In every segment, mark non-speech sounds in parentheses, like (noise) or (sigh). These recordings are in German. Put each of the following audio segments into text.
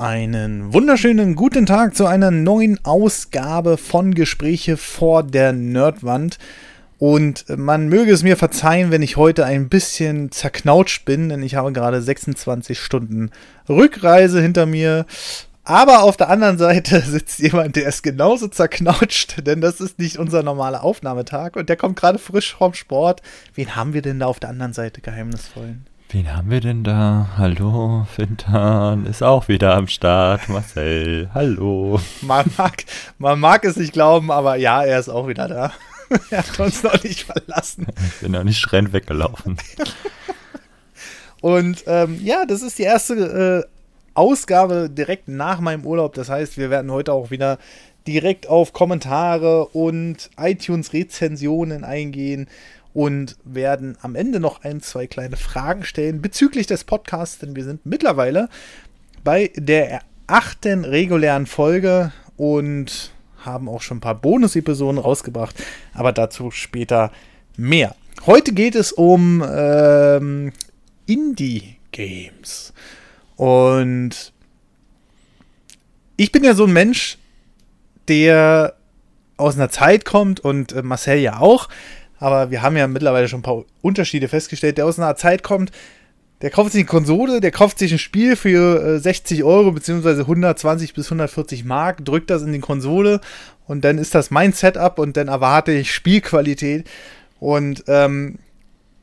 Einen wunderschönen guten Tag zu einer neuen Ausgabe von Gespräche vor der Nerdwand. Und man möge es mir verzeihen, wenn ich heute ein bisschen zerknautscht bin, denn ich habe gerade 26 Stunden Rückreise hinter mir. Aber auf der anderen Seite (laughs) sitzt jemand, der ist genauso zerknautscht, denn das ist nicht unser normaler Aufnahmetag und der kommt gerade frisch vom Sport. Wen haben wir denn da auf der anderen Seite geheimnisvollen? Wen haben wir denn da? Hallo, Fintan ist auch wieder am Start. Marcel, hallo. Man mag, man mag es nicht glauben, aber ja, er ist auch wieder da. (laughs) er hat uns noch nicht verlassen. Ich bin noch nicht schreiend weggelaufen. (laughs) Und ähm, ja, das ist die erste äh, Ausgabe direkt nach meinem Urlaub. Das heißt, wir werden heute auch wieder direkt auf Kommentare und iTunes-Rezensionen eingehen und werden am Ende noch ein, zwei kleine Fragen stellen bezüglich des Podcasts, denn wir sind mittlerweile bei der achten regulären Folge und haben auch schon ein paar Bonus-Episoden rausgebracht, aber dazu später mehr. Heute geht es um ähm, Indie-Games. Und ich bin ja so ein Mensch, der aus einer Zeit kommt und äh, Marcel ja auch, aber wir haben ja mittlerweile schon ein paar Unterschiede festgestellt, der aus einer Zeit kommt, der kauft sich eine Konsole, der kauft sich ein Spiel für äh, 60 Euro beziehungsweise 120 bis 140 Mark, drückt das in die Konsole und dann ist das mein Setup und dann erwarte ich Spielqualität. Und ähm,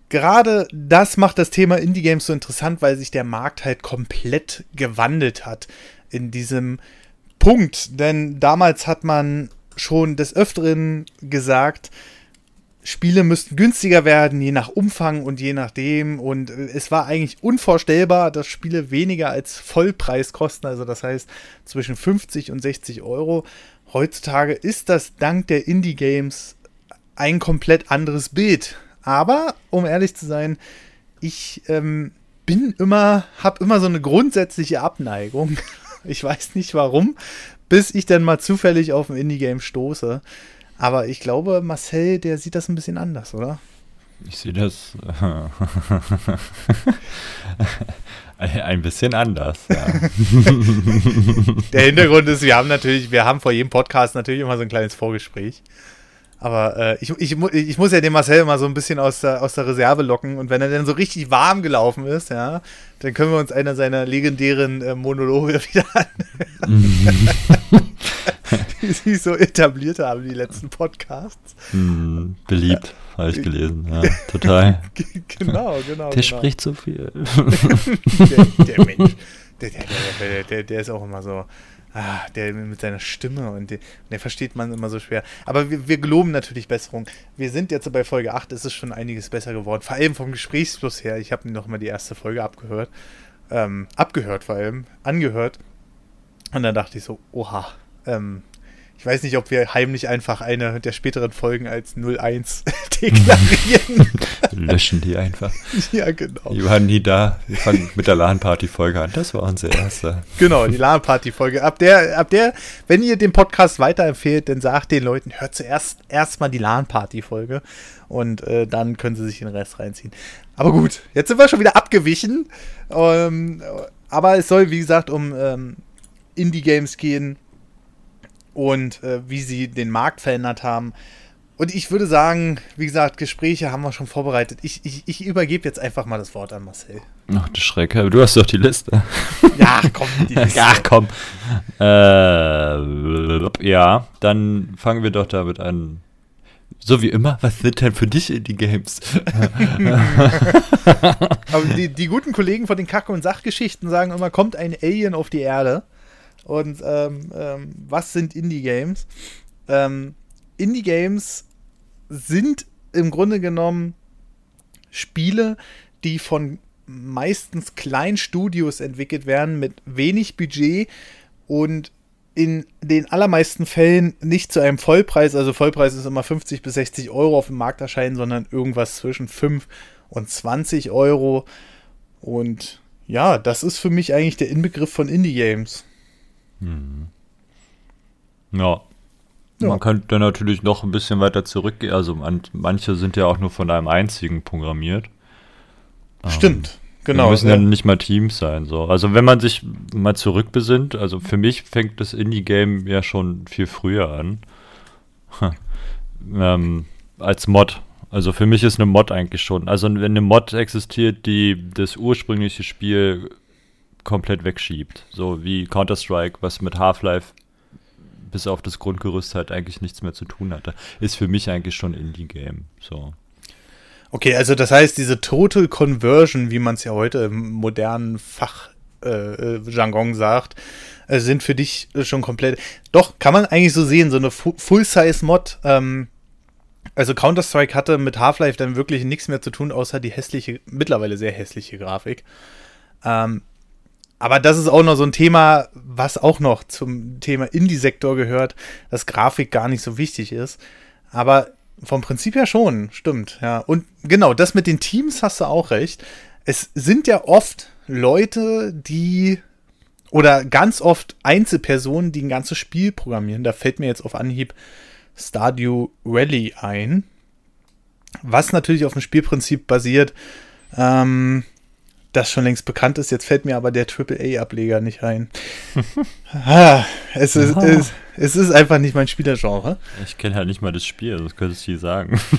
gerade das macht das Thema Indie-Games so interessant, weil sich der Markt halt komplett gewandelt hat in diesem Punkt. Denn damals hat man schon des Öfteren gesagt, Spiele müssten günstiger werden, je nach Umfang und je nachdem. Und äh, es war eigentlich unvorstellbar, dass Spiele weniger als Vollpreis kosten. Also das heißt zwischen 50 und 60 Euro. Heutzutage ist das dank der Indie-Games ein komplett anderes Bild. Aber, um ehrlich zu sein, ich ähm, bin immer, habe immer so eine grundsätzliche Abneigung. (laughs) Ich weiß nicht warum, bis ich dann mal zufällig auf ein Indie-Game stoße. Aber ich glaube, Marcel, der sieht das ein bisschen anders, oder? Ich sehe das (laughs) ein bisschen anders. Ja. Der Hintergrund ist, wir haben natürlich, wir haben vor jedem Podcast natürlich immer so ein kleines Vorgespräch. Aber äh, ich, ich, ich muss ja den Marcel mal so ein bisschen aus der, aus der Reserve locken. Und wenn er dann so richtig warm gelaufen ist, ja, dann können wir uns einer seiner legendären äh, Monologe (laughs) wieder anhören. (laughs) die sich so etabliert haben, die letzten Podcasts. Mm, beliebt, ja. habe ich gelesen. Ja, (laughs) total. genau, genau. Der genau. spricht so viel. der, der Mensch, der, der, der, der, ist auch immer so ah, der mit seiner Stimme und der, der, versteht man immer so schwer. Aber wir, wir geloben natürlich Besserung. Wir sind jetzt bei Folge 8, es ist schon einiges besser geworden. Vor allem vom Gesprächsfluss her. Ich habe noch mal die erste Folge abgehört. Ähm, abgehört vor allem, angehört. Und dann dachte ich so, oha, ähm, ich weiß nicht, ob wir heimlich einfach eine der späteren Folgen als 01 (laughs) deklarieren. (laughs) Löschen die einfach. Ja, genau. Die waren nie da. Wir fangen mit der LAN-Party-Folge an. Das war unsere erste. Genau, die LAN-Party-Folge. Ab der, ab der, wenn ihr den Podcast weiterempfehlt, dann sagt den Leuten, hört zuerst erstmal die LAN-Party-Folge und äh, dann können sie sich den Rest reinziehen. Aber gut, jetzt sind wir schon wieder abgewichen. Ähm, aber es soll, wie gesagt, um ähm, Indie-Games gehen und äh, wie sie den Markt verändert haben. Und ich würde sagen, wie gesagt, Gespräche haben wir schon vorbereitet. Ich, ich, ich übergebe jetzt einfach mal das Wort an Marcel. Ach, du Schrecke, du hast doch die Liste. (laughs) Ja, komm, die Liste. ja, komm. Äh, ja, dann fangen wir doch damit an. So wie immer, was sind denn für dich in die Games? (laughs) Aber die, die guten Kollegen von den Kacke- und Sachgeschichten sagen immer, kommt ein Alien auf die Erde. Und ähm, ähm, was sind Indie-Games? Ähm, Indie-Games sind im Grunde genommen Spiele, die von meistens kleinen Studios entwickelt werden mit wenig Budget und in den allermeisten Fällen nicht zu einem Vollpreis, also Vollpreis ist immer 50 bis 60 Euro auf dem Markt erscheinen, sondern irgendwas zwischen 5 und 20 Euro. Und ja, das ist für mich eigentlich der Inbegriff von Indie-Games. Hm. Ja. ja. Man könnte natürlich noch ein bisschen weiter zurückgehen. Also man, manche sind ja auch nur von einem einzigen programmiert. Stimmt, ähm, Genau, Die müssen ja. ja nicht mal Teams sein. So. Also wenn man sich mal zurückbesinnt, also für mich fängt das Indie-Game ja schon viel früher an. Ähm, als Mod. Also für mich ist eine Mod eigentlich schon. Also wenn eine Mod existiert, die das ursprüngliche Spiel komplett wegschiebt. So wie Counter-Strike, was mit Half-Life bis auf das Grundgerüst halt eigentlich nichts mehr zu tun hatte, ist für mich eigentlich schon Indie-Game. So. Okay, also das heißt, diese Total Conversion, wie man es ja heute im modernen Fachjargon äh, Jargon sagt, äh, sind für dich schon komplett. Doch, kann man eigentlich so sehen, so eine Fu- Full-Size-Mod. Ähm, also Counter-Strike hatte mit Half-Life dann wirklich nichts mehr zu tun, außer die hässliche, mittlerweile sehr hässliche Grafik. Ähm, aber das ist auch noch so ein Thema, was auch noch zum Thema Indie-Sektor gehört, dass Grafik gar nicht so wichtig ist. Aber vom Prinzip her schon, stimmt, ja. Und genau, das mit den Teams hast du auch recht. Es sind ja oft Leute, die oder ganz oft Einzelpersonen, die ein ganzes Spiel programmieren. Da fällt mir jetzt auf Anhieb Stardew Valley ein. Was natürlich auf dem Spielprinzip basiert, ähm, das schon längst bekannt ist. Jetzt fällt mir aber der AAA-Ableger nicht ein. (laughs) ah, es, ist, Aha. es, es ist einfach nicht mein Spielergenre. Ich kenne halt nicht mal das Spiel, das könntest du dir sagen. (laughs)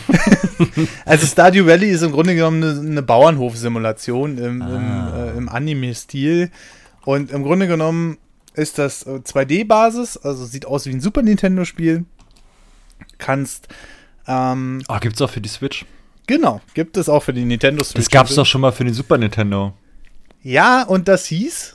Also Stardew Valley ist im Grunde genommen eine, eine Bauernhof-Simulation im, Ah. im, äh, im Anime-Stil. Und im Grunde genommen ist das äh, 2D-Basis, also sieht aus wie ein Super Nintendo-Spiel. Kannst, ähm, Ah, gibt's auch für die Switch? Genau, gibt es auch für die Nintendo Switch. Das gab's doch schon mal für den Super Nintendo. Ja, und das hieß,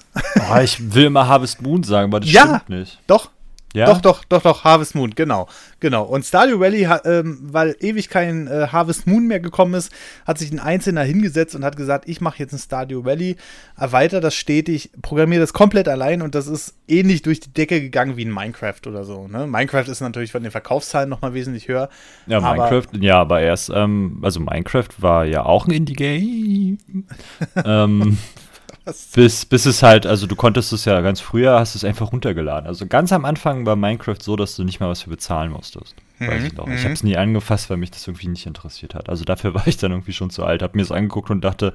Oh, ich will immer Harvest Moon sagen, aber das Ja. stimmt nicht. doch, Ja? Doch, doch, doch, doch, Harvest Moon, genau. Genau. Und Stardew Valley, ha- ähm, weil ewig kein äh, Harvest Moon mehr gekommen ist, hat sich ein Einzelner hingesetzt und hat gesagt, ich mache jetzt ein Stardew Valley, erweitere das stetig, programmiere das komplett allein und das ist ähnlich durch die Decke gegangen wie ein Minecraft oder so. Ne? Minecraft ist natürlich von den Verkaufszahlen nochmal wesentlich höher. Ja, aber- Minecraft, ja, aber erst, ähm, also Minecraft war ja auch ein Indie-Game. (laughs) ähm? Bis, bis es halt, also du konntest es ja ganz früher, hast es einfach runtergeladen. Also ganz am Anfang war Minecraft so, dass du nicht mal was für bezahlen musstest. Weiß Mhm, ich noch. Ich mhm. habe es nie angefasst, weil mich das irgendwie nicht interessiert hat. Also dafür (laughs) war ich dann irgendwie schon zu alt, habe mir das angeguckt und dachte,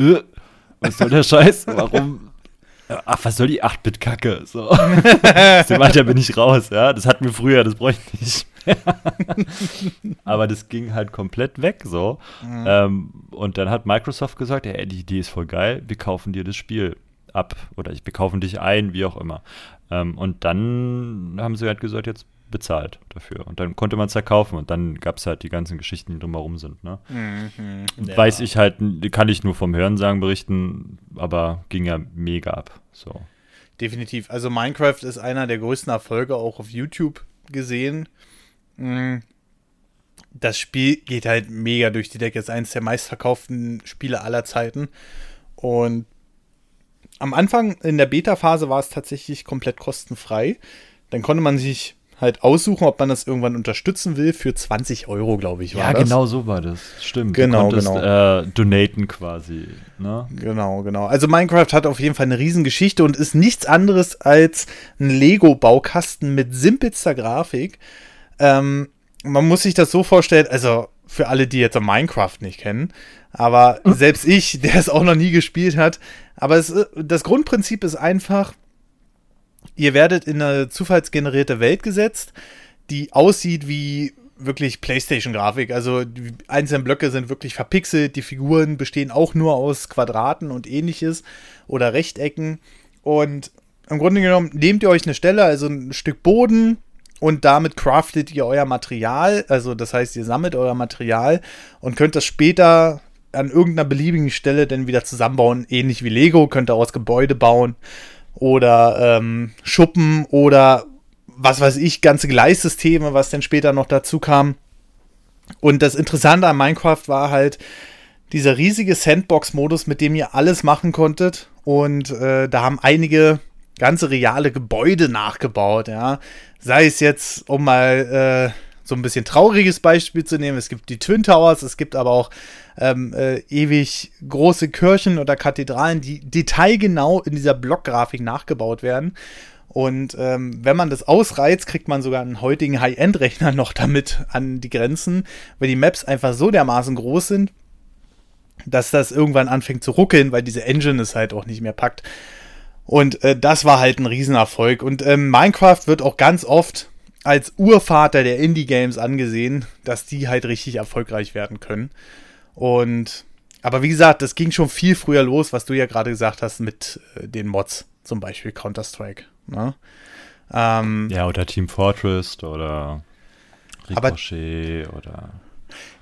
äh, was soll der Scheiß? (laughs) Warum? Ach, was soll die 8-Bit-Kacke? So. (laughs) Aus dem Alter bin ich raus, ja. Das hatten wir früher, das bräuchte ich nicht. (laughs) Aber das ging halt komplett weg so. Mhm. Ähm, und dann hat Microsoft gesagt, ey, die Idee ist voll geil, wir kaufen dir das Spiel ab. Oder ich, wir kaufen dich ein, wie auch immer. Ähm, und dann haben sie halt gesagt, jetzt bezahlt dafür. Und dann konnte man es ja kaufen und dann gab es halt die ganzen Geschichten, die drumherum sind. Ne? Mhm. Weiß ich halt, kann ich nur vom Hörensagen berichten, aber ging ja mega ab. So. Definitiv. Also Minecraft ist einer der größten Erfolge auch auf YouTube gesehen. Das Spiel geht halt mega durch die Decke. Ist eines der meistverkauften Spiele aller Zeiten. Und am Anfang in der Beta-Phase war es tatsächlich komplett kostenfrei. Dann konnte man sich halt aussuchen, ob man das irgendwann unterstützen will für 20 Euro, glaube ich. War Ja, das. genau so war das. Stimmt. Genau, du konntest, genau. Äh, donaten quasi. Ne? Genau, genau. Also Minecraft hat auf jeden Fall eine Riesengeschichte und ist nichts anderes als ein Lego-Baukasten mit simpelster Grafik. Ähm, man muss sich das so vorstellen, also für alle, die jetzt Minecraft nicht kennen, aber selbst ich, (laughs) der es auch noch nie gespielt hat, aber es, das Grundprinzip ist einfach, ihr werdet in eine zufallsgenerierte Welt gesetzt, die aussieht wie wirklich PlayStation-Grafik. Also die einzelnen Blöcke sind wirklich verpixelt, die Figuren bestehen auch nur aus Quadraten und ähnliches oder Rechtecken. Und im Grunde genommen nehmt ihr euch eine Stelle, also ein Stück Boden, und damit craftet ihr euer Material. Also das heißt, ihr sammelt euer Material und könnt das später an irgendeiner beliebigen Stelle dann wieder zusammenbauen, ähnlich wie Lego, könnt ihr aus Gebäude bauen oder ähm, Schuppen oder was weiß ich, ganze Gleissysteme, was dann später noch dazu kam. Und das Interessante an Minecraft war halt dieser riesige Sandbox-Modus, mit dem ihr alles machen konntet. Und äh, da haben einige ganze reale Gebäude nachgebaut, ja. Sei es jetzt, um mal äh, so ein bisschen trauriges Beispiel zu nehmen, es gibt die Twin Towers, es gibt aber auch ähm, äh, ewig große Kirchen oder Kathedralen, die detailgenau in dieser Blockgrafik nachgebaut werden. Und ähm, wenn man das ausreizt, kriegt man sogar einen heutigen High-End-Rechner noch damit an die Grenzen, weil die Maps einfach so dermaßen groß sind, dass das irgendwann anfängt zu ruckeln, weil diese Engine es halt auch nicht mehr packt. Und äh, das war halt ein Riesenerfolg. Und ähm, Minecraft wird auch ganz oft als Urvater der Indie-Games angesehen, dass die halt richtig erfolgreich werden können. Und aber wie gesagt, das ging schon viel früher los, was du ja gerade gesagt hast mit äh, den Mods, zum Beispiel Counter-Strike. Ne? Ähm, ja, oder Team Fortress oder Ricochet aber, oder.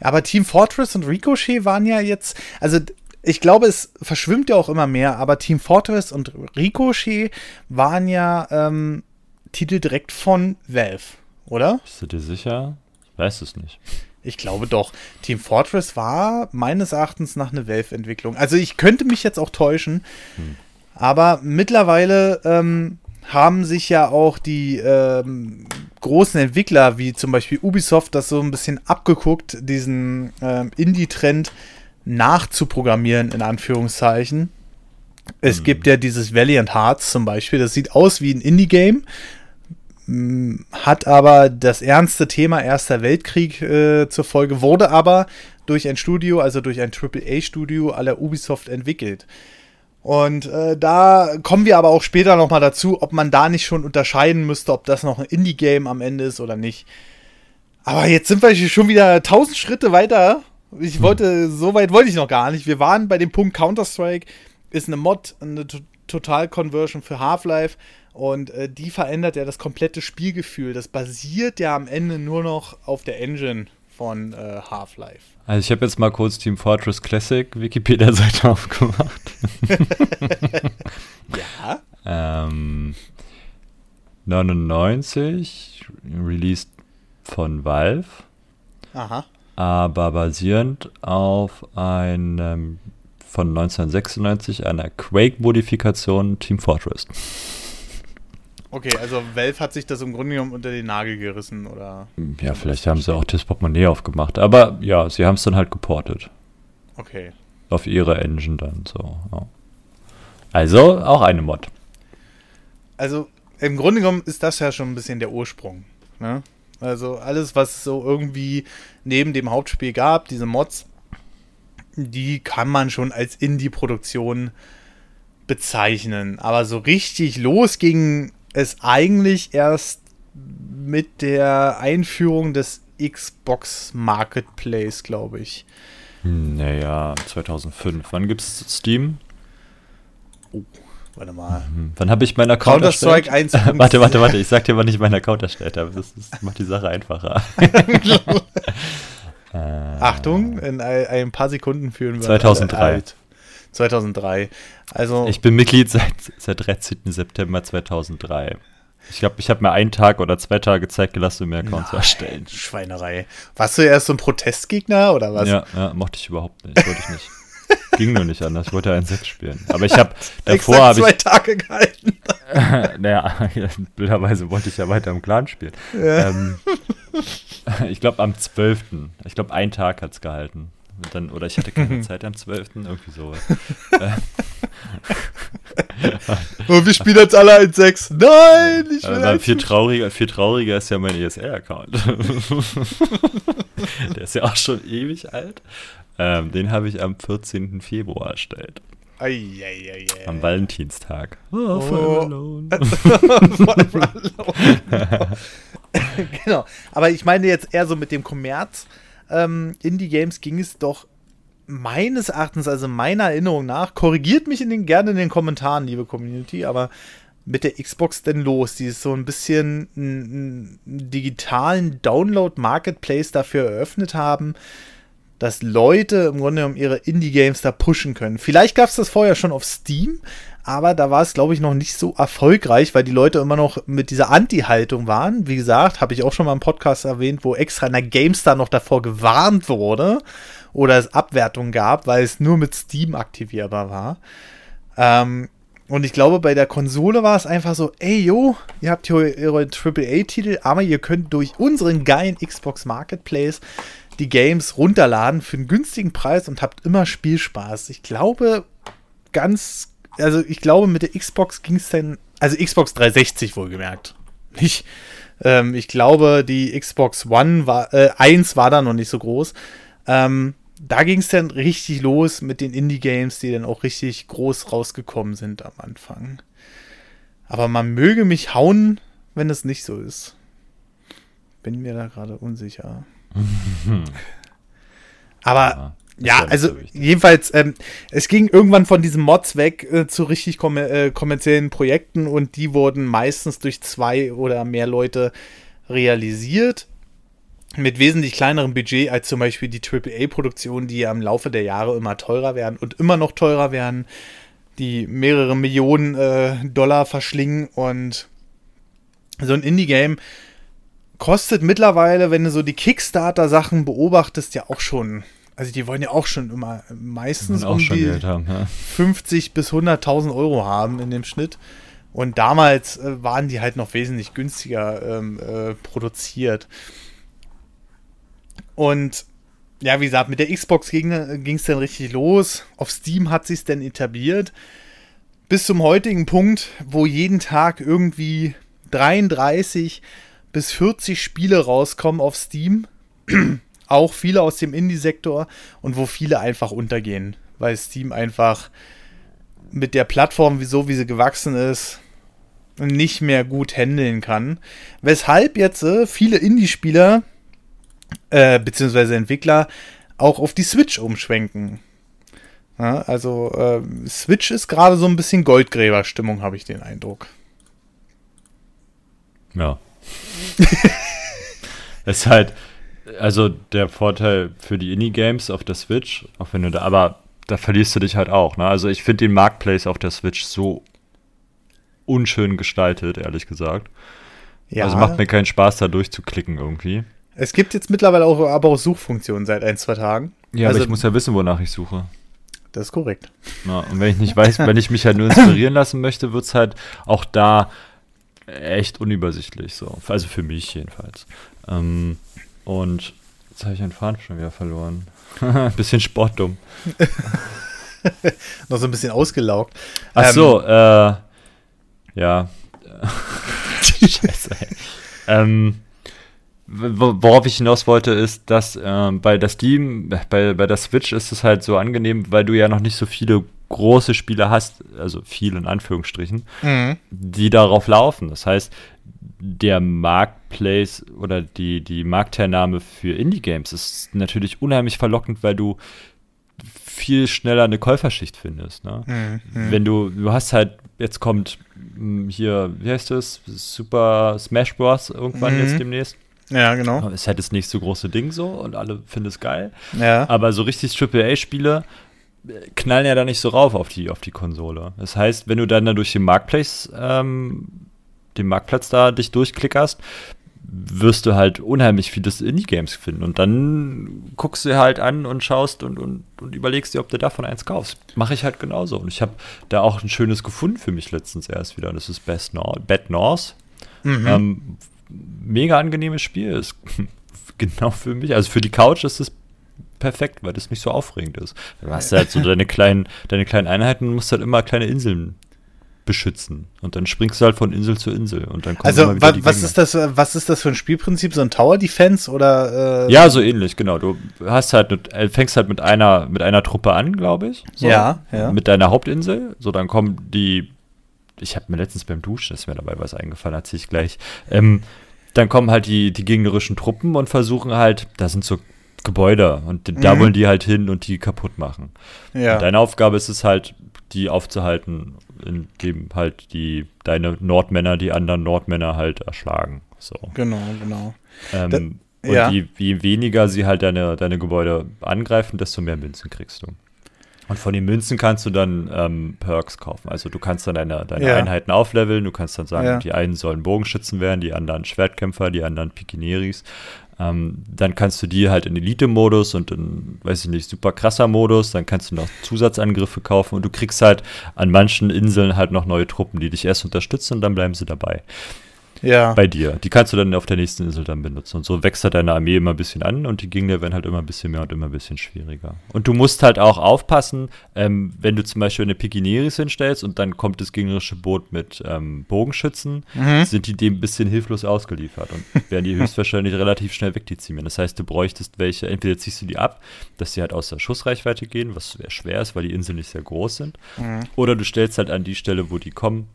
Aber Team Fortress und Ricochet waren ja jetzt, also ich glaube, es verschwimmt ja auch immer mehr, aber Team Fortress und Ricochet waren ja ähm, Titel direkt von Valve, oder? Bist du dir sicher? Ich weiß es nicht. Ich glaube doch. Team Fortress war meines Erachtens nach einer Valve-Entwicklung. Also ich könnte mich jetzt auch täuschen, hm. aber mittlerweile ähm, haben sich ja auch die ähm, großen Entwickler, wie zum Beispiel Ubisoft, das so ein bisschen abgeguckt, diesen ähm, Indie-Trend nachzuprogrammieren, in Anführungszeichen. Es hm. gibt ja dieses Valiant Hearts zum Beispiel, das sieht aus wie ein Indie-Game, hat aber das ernste Thema Erster Weltkrieg äh, zur Folge, wurde aber durch ein Studio, also durch ein AAA-Studio aller Ubisoft entwickelt. Und äh, da kommen wir aber auch später nochmal dazu, ob man da nicht schon unterscheiden müsste, ob das noch ein Indie-Game am Ende ist oder nicht. Aber jetzt sind wir schon wieder tausend Schritte weiter. Ich hm. wollte, so weit wollte ich noch gar nicht. Wir waren bei dem Punkt Counter-Strike ist eine Mod, eine Total-Conversion für Half-Life. Und äh, die verändert ja das komplette Spielgefühl. Das basiert ja am Ende nur noch auf der Engine von äh, Half-Life. Also ich habe jetzt mal kurz Team Fortress Classic Wikipedia-Seite (laughs) aufgemacht. (laughs) ja. Ähm, 99, released von Valve. Aha. Aber basierend auf einem von 1996 einer Quake-Modifikation Team Fortress. Okay, also Valve hat sich das im Grunde genommen unter den Nagel gerissen, oder? Ja, vielleicht haben sie auch das Portemonnaie aufgemacht. Aber ja, sie haben es dann halt geportet. Okay. Auf ihre Engine dann so. Ja. Also auch eine Mod. Also im Grunde genommen ist das ja schon ein bisschen der Ursprung. Ne? Also alles, was es so irgendwie neben dem Hauptspiel gab, diese Mods, die kann man schon als Indie-Produktion bezeichnen. Aber so richtig los ging es eigentlich erst mit der Einführung des Xbox Marketplace, glaube ich. Naja, 2005. Wann gibt es Steam? Oh, warte mal. Mhm. Wann habe ich meinen Account Counter-Strike 1. (laughs) warte, warte, warte. Ich sag dir, wann ich meinen Account erstellt habe. Das, das macht die Sache einfacher. (laughs) äh, Achtung, in ein paar Sekunden führen wir 2003. 2003. Also ich bin Mitglied seit, seit 13. September 2003. Ich glaube, ich habe mir einen Tag oder zwei Tage Zeit gelassen, um mir Account zu erstellen. Schweinerei. Warst du erst so ein Protestgegner oder was? Ja, ja mochte ich überhaupt nicht. Wollte ich nicht. (laughs) Ging nur nicht anders. Ich wollte einen Sekt spielen. Aber ich habe (laughs) davor habe ich zwei Tage gehalten. (laughs) naja, (laughs) blöderweise wollte ich ja weiter im Clan spielen. Ja. Ähm, ich glaube am 12. Ich glaube, einen Tag hat es gehalten. Dann, oder ich hatte keine Zeit am 12. Irgendwie sowas. Und wir spielen jetzt alle 1-6. Nein, ich will äh, viel, trauriger, viel trauriger ist ja mein ESR-Account. Der ist ja auch schon ewig alt. Ähm, den habe ich am 14. Februar erstellt. Ei, ei, ei, Am Valentinstag. Oh, oh. (laughs) Forever alone. (laughs) genau. Aber ich meine jetzt eher so mit dem Kommerz ähm, Indie-Games ging es doch meines Erachtens, also meiner Erinnerung nach, korrigiert mich in den, gerne in den Kommentaren, liebe Community, aber mit der Xbox denn los? Die ist so ein bisschen einen digitalen Download-Marketplace dafür eröffnet haben, dass Leute im Grunde genommen ihre Indie-Games da pushen können. Vielleicht gab es das vorher schon auf Steam, aber da war es, glaube ich, noch nicht so erfolgreich, weil die Leute immer noch mit dieser Anti-Haltung waren. Wie gesagt, habe ich auch schon mal im Podcast erwähnt, wo extra in der GameStar noch davor gewarnt wurde oder es Abwertungen gab, weil es nur mit Steam aktivierbar war. Ähm, und ich glaube, bei der Konsole war es einfach so, ey, yo, ihr habt hier eure AAA-Titel, aber ihr könnt durch unseren geilen Xbox Marketplace die Games runterladen für einen günstigen Preis und habt immer Spielspaß. Ich glaube, ganz also ich glaube, mit der Xbox ging es dann, also Xbox 360 wohlgemerkt. Nicht, ähm, ich glaube, die Xbox One war, äh, 1 war da noch nicht so groß. Ähm, da ging es dann richtig los mit den Indie-Games, die dann auch richtig groß rausgekommen sind am Anfang. Aber man möge mich hauen, wenn es nicht so ist. Bin mir da gerade unsicher. (laughs) Aber ja, ja also so jedenfalls, ähm, es ging irgendwann von diesen Mods weg äh, zu richtig kommer äh, kommerziellen Projekten und die wurden meistens durch zwei oder mehr Leute realisiert. Mit wesentlich kleinerem Budget als zum Beispiel die AAA-Produktionen, die ja im Laufe der Jahre immer teurer werden und immer noch teurer werden, die mehrere Millionen äh, Dollar verschlingen und so ein Indie-Game kostet mittlerweile, wenn du so die Kickstarter-Sachen beobachtest, ja auch schon. Also die wollen ja auch schon immer meistens um die haben, ja. 50 bis 100.000 Euro haben in dem Schnitt. Und damals äh, waren die halt noch wesentlich günstiger ähm, äh, produziert. Und ja, wie gesagt, mit der Xbox ging es dann richtig los. Auf Steam hat sich dann etabliert. Bis zum heutigen Punkt, wo jeden Tag irgendwie 33 bis 40 Spiele rauskommen auf Steam. (clears throat) Auch viele aus dem Indie-Sektor und wo viele einfach untergehen, weil Steam einfach mit der Plattform, so wie sie gewachsen ist, nicht mehr gut handeln kann. Weshalb jetzt äh, viele Indie-Spieler äh, beziehungsweise Entwickler auch auf die Switch umschwenken. Ja, also äh, Switch ist gerade so ein bisschen Goldgräberstimmung, habe ich den Eindruck. Ja. (laughs) es ist halt, also der Vorteil für die Indie-Games auf der Switch, auch wenn du da, aber da verlierst du dich halt auch. Ne? Also ich finde den Marketplace auf der Switch so unschön gestaltet, ehrlich gesagt. Ja. Also macht mir keinen Spaß, da durchzuklicken irgendwie. Es gibt jetzt mittlerweile auch aber auch Suchfunktionen seit ein, zwei Tagen. Ja, also, aber ich muss ja wissen, wonach ich suche. Das ist korrekt. Ja, und wenn ich nicht weiß, wenn ich mich halt nur inspirieren lassen möchte, wird es halt auch da echt unübersichtlich. So. Also für mich jedenfalls. Ähm, und jetzt habe ich einen Faden schon wieder verloren. (laughs) bisschen sportdumm. (laughs) Noch so ein bisschen ausgelaugt. Ach ähm, so, äh, ja. (laughs) Scheiße, ey. ähm, worauf ich hinaus wollte, ist, dass äh, bei der Steam, bei, bei der Switch ist es halt so angenehm, weil du ja noch nicht so viele große Spiele hast, also viel in Anführungsstrichen, mhm. die darauf laufen. Das heißt, der Marketplace oder die, die Marktteilnahme für Indie-Games ist natürlich unheimlich verlockend, weil du viel schneller eine Käuferschicht findest. Ne? Mhm. Wenn du, du hast halt, jetzt kommt hm, hier, wie heißt das? Super Smash Bros. irgendwann mhm. jetzt demnächst. Ja, genau. Es ist halt das nächste große Ding so und alle finden es geil. Ja. Aber so richtig AAA-Spiele äh, knallen ja da nicht so rauf auf die, auf die Konsole. Das heißt, wenn du dann da durch den Marketplace, ähm, den Marktplatz da dich durchklickerst, wirst du halt unheimlich vieles Indie-Games finden. Und dann guckst du halt an und schaust und, und, und überlegst dir, ob du davon eins kaufst. Mache ich halt genauso. Und ich habe da auch ein schönes gefunden für mich letztens erst wieder. Und das ist Best North, Bad North. Mhm. Ähm, mega angenehmes Spiel. Ist (laughs) genau für mich. Also für die Couch ist es perfekt, weil das nicht so aufregend ist. Du hast halt so deine kleinen, deine kleinen Einheiten und musst halt immer kleine Inseln beschützen. Und dann springst du halt von Insel zu Insel und dann kommt Also wa was ist das, was ist das für ein Spielprinzip? So ein Tower Defense oder? Äh ja, so ähnlich, genau. Du hast halt, mit, äh, fängst halt mit einer, mit einer Truppe an, glaube ich. So, ja, ja. Mit deiner Hauptinsel. So, dann kommen die. Ich habe mir letztens beim Duschen, ist mir dabei was eingefallen, erzähle ich gleich. Ähm, dann kommen halt die, die gegnerischen Truppen und versuchen halt, da sind so Gebäude und mhm. da wollen die halt hin und die kaputt machen. Ja. Und deine Aufgabe ist es halt, die aufzuhalten, indem halt die deine Nordmänner die anderen Nordmänner halt erschlagen. So. Genau, genau. Ähm, da, und ja. je, je, weniger sie halt deine, deine Gebäude angreifen, desto mehr Münzen kriegst du. Und von den Münzen kannst du dann ähm, Perks kaufen. Also du kannst dann deine, deine ja. Einheiten aufleveln. Du kannst dann sagen, die einen sollen Bogenschützen werden, die anderen Schwertkämpfer, die anderen Pikineris. Ähm, dann kannst du die halt in Elite-Modus und in, weiß ich nicht, super krasser Modus. Dann kannst du noch Zusatzangriffe kaufen und du kriegst halt an manchen Inseln halt noch neue Truppen, die dich erst unterstützen und dann bleiben sie dabei. Ja. Bei dir. Die kannst du dann auf der nächsten Insel dann benutzen. Und so wächst halt deine Armee immer ein bisschen an und die Gegner werden halt immer ein bisschen mehr und immer ein bisschen schwieriger. Und du musst halt auch aufpassen, ähm, wenn du zum Beispiel eine Pikineris hinstellst und dann kommt das gegnerische Boot mit ähm, Bogenschützen, mhm. sind die dem ein bisschen hilflos ausgeliefert und (laughs) werden die höchstwahrscheinlich relativ schnell wegdezimieren. Das heißt, du bräuchtest welche, entweder ziehst du die ab, dass sie halt aus der Schussreichweite gehen, was sehr schwer ist, weil die Inseln nicht sehr groß sind. Mhm. Oder du stellst halt an die Stelle, wo die kommen,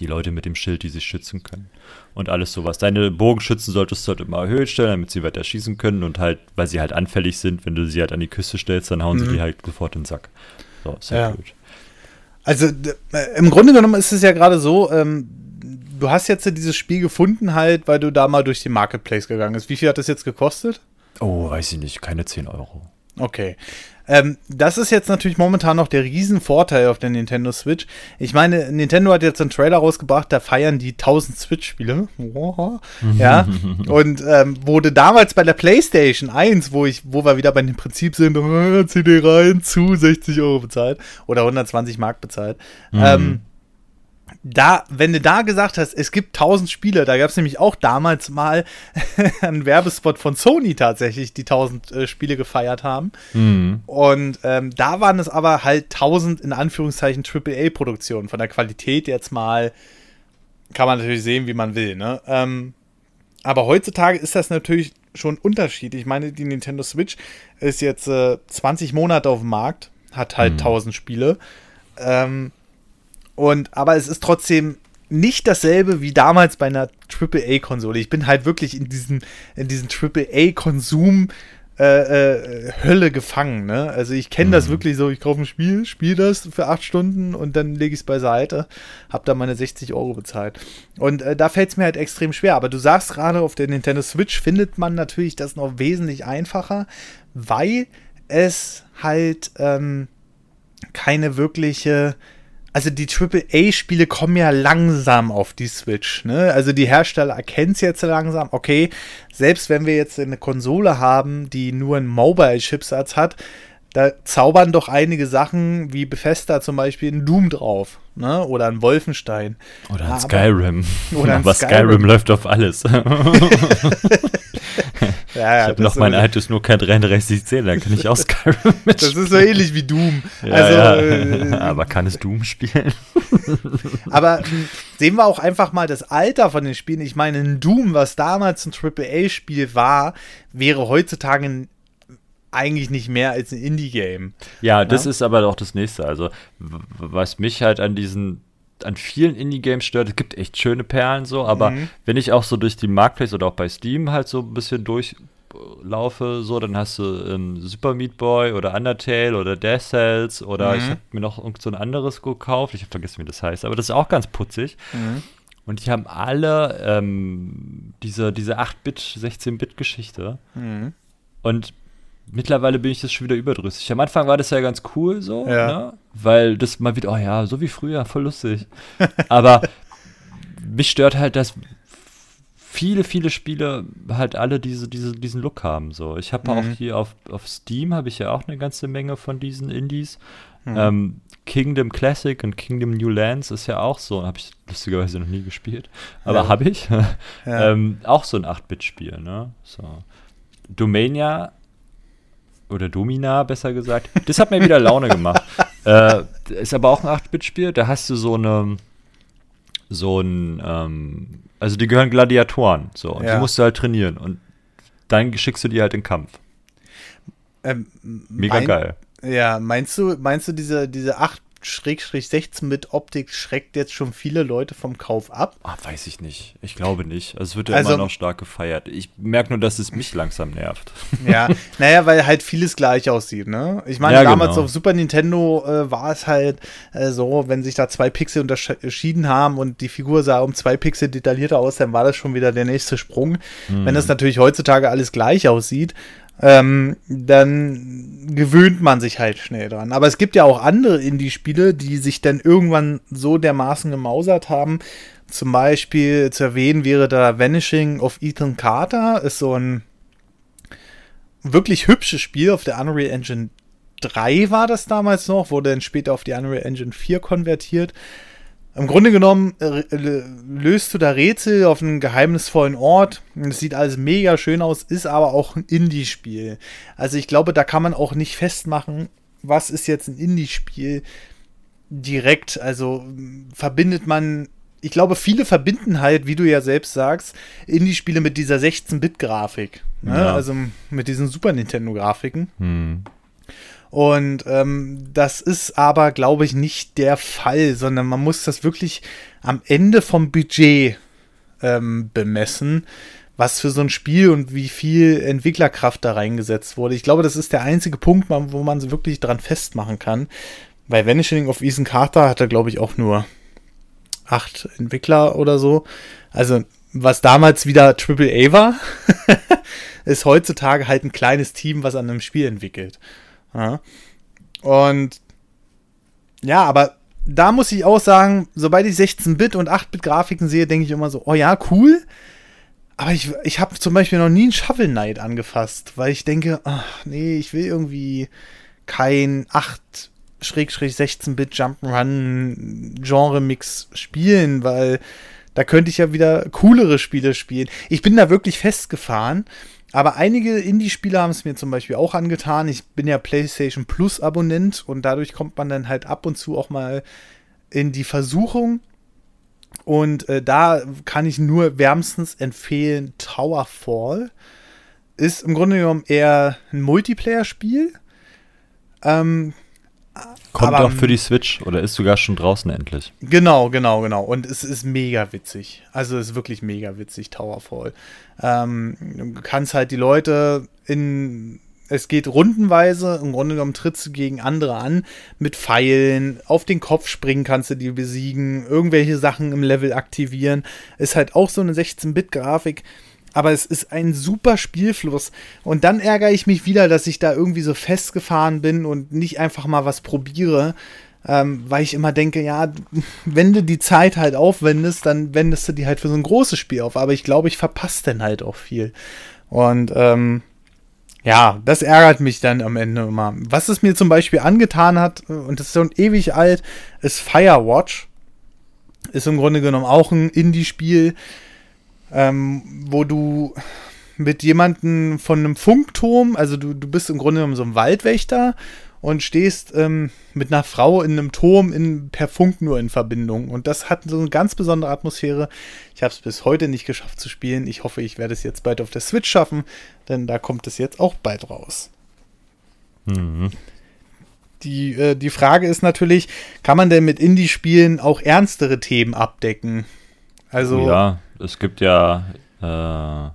die Leute mit dem Schild, die sich schützen können. Und alles sowas. Deine Bogenschützen solltest du halt immer erhöht stellen, damit sie weiter schießen können. Und halt, weil sie halt anfällig sind, wenn du sie halt an die Küste stellst, dann hauen mhm. sie die halt sofort in den Sack. So, ist ja gut. Also äh, im Grunde genommen ist es ja gerade so, ähm, du hast jetzt dieses Spiel gefunden halt, weil du da mal durch den Marketplace gegangen bist. Wie viel hat das jetzt gekostet? Oh, weiß ich nicht, keine 10 Euro. Okay. Ähm, das ist jetzt natürlich momentan noch der Riesenvorteil auf der Nintendo Switch. Ich meine, Nintendo hat jetzt einen Trailer rausgebracht, da feiern die 1000 Switch-Spiele. ja. (laughs) Und ähm, wurde damals bei der PlayStation 1, wo ich, wo wir wieder bei dem Prinzip sind, äh, CD rein, zu 60 Euro bezahlt oder 120 Mark bezahlt. Mhm. Ähm, da, wenn du da gesagt hast, es gibt 1000 Spiele, da gab es nämlich auch damals mal (laughs) einen Werbespot von Sony tatsächlich, die 1000 äh, Spiele gefeiert haben. Mhm. Und ähm, da waren es aber halt 1000 in Anführungszeichen AAA-Produktionen. Von der Qualität jetzt mal kann man natürlich sehen, wie man will. Ne? Ähm, aber heutzutage ist das natürlich schon ein Unterschied. Ich meine, die Nintendo Switch ist jetzt äh, 20 Monate auf dem Markt, hat halt mhm. 1000 Spiele. Ähm, und, aber es ist trotzdem nicht dasselbe wie damals bei einer AAA-Konsole. Ich bin halt wirklich in diesen, in diesen AAA-Konsum äh, äh, Hölle gefangen, ne? Also ich kenne mhm. das wirklich so, ich kaufe ein Spiel, spiele das für acht Stunden und dann lege ich es beiseite, habe da meine 60 Euro bezahlt. Und äh, da fällt es mir halt extrem schwer. Aber du sagst gerade, auf der Nintendo Switch findet man natürlich das noch wesentlich einfacher, weil es halt ähm, keine wirkliche also die AAA-Spiele kommen ja langsam auf die Switch. Ne? Also die Hersteller erkennen es jetzt langsam. Okay, selbst wenn wir jetzt eine Konsole haben, die nur einen Mobile-Chipsatz hat, da zaubern doch einige Sachen wie Bethesda zum Beispiel ein Doom drauf. Ne? Oder ein Wolfenstein. Oder ein Skyrim. Oder ein Aber Skyrim. Skyrim läuft auf alles. (laughs) (laughs) Ja, ja, ich habe noch mein altes nur kein 3310, dann kann ich auch (laughs) Skyrim mitspielen. Das ist so ähnlich wie Doom. Ja, also, ja. Äh, (laughs) Aber kann es Doom spielen? (laughs) Aber hm, sehen wir auch einfach mal das Alter von den Spielen. Ich meine, ein Doom, was damals ein AAA-Spiel war, wäre heutzutage eigentlich nicht mehr als ein Indie-Game. Ja, das ist aber auch das nächste. Also, was mich halt an diesen an vielen Indie-Games stört. Es gibt echt schöne Perlen so, aber mhm. wenn ich auch so durch die Marketplace oder auch bei Steam halt so ein bisschen durchlaufe, so, dann hast du ähm, Super Meat Boy oder Undertale oder Death Cells oder mhm. ich habe mir noch so ein anderes gekauft. Ich habe vergessen, wie das heißt, aber das ist auch ganz putzig. Mhm. Und die haben alle ähm, diese, diese 8-Bit, 16-Bit-Geschichte. Mhm. Und mittlerweile bin ich das schon wieder überdrüssig. Am Anfang war das ja ganz cool so, ja. ne? weil das mal wieder, oh ja, so wie früher, voll lustig. (laughs) Aber mich stört halt, dass viele, viele Spiele halt alle diese, diese, diesen Look haben. So. Ich habe mhm. auch hier auf, auf Steam habe ich ja auch eine ganze Menge von diesen Indies. Mhm. Ähm, Kingdom Classic und Kingdom New Lands ist ja auch so, habe ich lustigerweise noch nie gespielt, aber ja. habe ich. (laughs) ja. ähm, auch so ein 8-Bit-Spiel, ne? So. Domania oder Domina, besser gesagt. Das hat mir wieder Laune gemacht. (laughs) äh, ist aber auch ein 8-Bit-Spiel. Da hast du so eine, so ein, ähm, also die gehören Gladiatoren, so. Und ja. die musst du halt trainieren. Und dann schickst du die halt in Kampf. Ähm, Mega geil. Ja, meinst du, meinst du diese, diese 8 Schrägstrich 16 mit Optik schreckt jetzt schon viele Leute vom Kauf ab? Ach, weiß ich nicht. Ich glaube nicht. Also es wird ja also, immer noch stark gefeiert. Ich merke nur, dass es mich langsam nervt. (laughs) Ja, naja, weil halt vieles gleich aussieht, ne? Ich meine, ja, damals genau. auf Super Nintendo äh, war es halt äh, so, wenn sich da zwei Pixel unterschieden haben und die Figur sah um zwei Pixel detaillierter aus, dann war das schon wieder der nächste Sprung. Mhm. Wenn das natürlich heutzutage alles gleich aussieht, ähm, dann gewöhnt man sich halt schnell dran. Aber es gibt ja auch andere Indie-Spiele, die sich dann irgendwann so dermaßen gemausert haben. Zum Beispiel zu erwähnen wäre da Vanishing of Ethan Carter, ist so ein wirklich hübsches Spiel auf der Unreal Engine 3 war das damals noch, wurde dann später auf die Unreal Engine 4 konvertiert. Im Grunde genommen äh, löst du da Rätsel auf einem geheimnisvollen Ort. Es sieht alles mega schön aus, ist aber auch ein Indie-Spiel. Also ich glaube, da kann man auch nicht festmachen, was ist jetzt ein Indie-Spiel direkt. Also verbindet man, ich glaube, viele verbinden halt, wie du ja selbst sagst, Indie-Spiele mit dieser 16-Bit-Grafik. Ne? Ja. Also mit diesen Super Nintendo-Grafiken. Hm. Und ähm, das ist aber, glaube ich, nicht der Fall, sondern man muss das wirklich am Ende vom Budget ähm, bemessen, was für so ein Spiel und wie viel Entwicklerkraft da reingesetzt wurde. Ich glaube, das ist der einzige Punkt, wo man sie wirklich dran festmachen kann. Bei Vanishing of Ethan Carter hat er, glaube ich, auch nur acht Entwickler oder so. Also, was damals wieder AAA war, (laughs) ist heutzutage halt ein kleines Team, was an einem Spiel entwickelt. Ja. Und ja, aber da muss ich auch sagen, sobald ich 16-Bit und 8-Bit-Grafiken sehe, denke ich immer so, oh ja, cool. Aber ich, ich habe zum Beispiel noch nie einen Shovel Knight angefasst, weil ich denke, ach nee, ich will irgendwie kein 8-16-Bit Jump'n'Run Genre-Mix spielen, weil da könnte ich ja wieder coolere Spiele spielen. Ich bin da wirklich festgefahren aber einige Indie-Spieler haben es mir zum Beispiel auch angetan. Ich bin ja PlayStation Plus-Abonnent und dadurch kommt man dann halt ab und zu auch mal in die Versuchung. Und äh, da kann ich nur wärmstens empfehlen Towerfall. Ist im Grunde genommen eher ein Multiplayer-Spiel. Ähm, Kommt aber, auch für die Switch oder ist sogar schon draußen endlich. Genau, genau, genau. Und es ist mega witzig. Also es ist wirklich mega witzig, Towerfall. Ähm, du kannst halt die Leute in. Es geht rundenweise, im Grunde genommen trittst du gegen andere an, mit Pfeilen, auf den Kopf springen kannst du die besiegen, irgendwelche Sachen im Level aktivieren. Ist halt auch so eine 16-Bit-Grafik aber es ist ein super Spielfluss. Und dann ärgere ich mich wieder, dass ich da irgendwie so festgefahren bin und nicht einfach mal was probiere. Ähm, weil ich immer denke, ja, (laughs) wenn du die Zeit halt aufwendest, dann wendest du die halt für so ein großes Spiel auf. Aber ich glaube, ich verpasse dann halt auch viel. Und ähm, ja, das ärgert mich dann am Ende immer. Was es mir zum Beispiel angetan hat, und das ist schon ewig alt, ist Firewatch. Ist im Grunde genommen auch ein Indie-Spiel ähm, wo du mit jemandem von einem Funkturm, also du, du bist im Grunde genommen so ein Waldwächter und stehst ähm, mit einer Frau in einem Turm in, per Funk nur in Verbindung. Und das hat so eine ganz besondere Atmosphäre. Ich habe es bis heute nicht geschafft zu spielen. Ich hoffe, ich werde es jetzt bald auf der Switch schaffen, denn da kommt es jetzt auch bald raus. Mhm. Die, äh, die Frage ist natürlich, kann man denn mit Indie-Spielen auch ernstere Themen abdecken? Also, ja, es gibt ja, äh,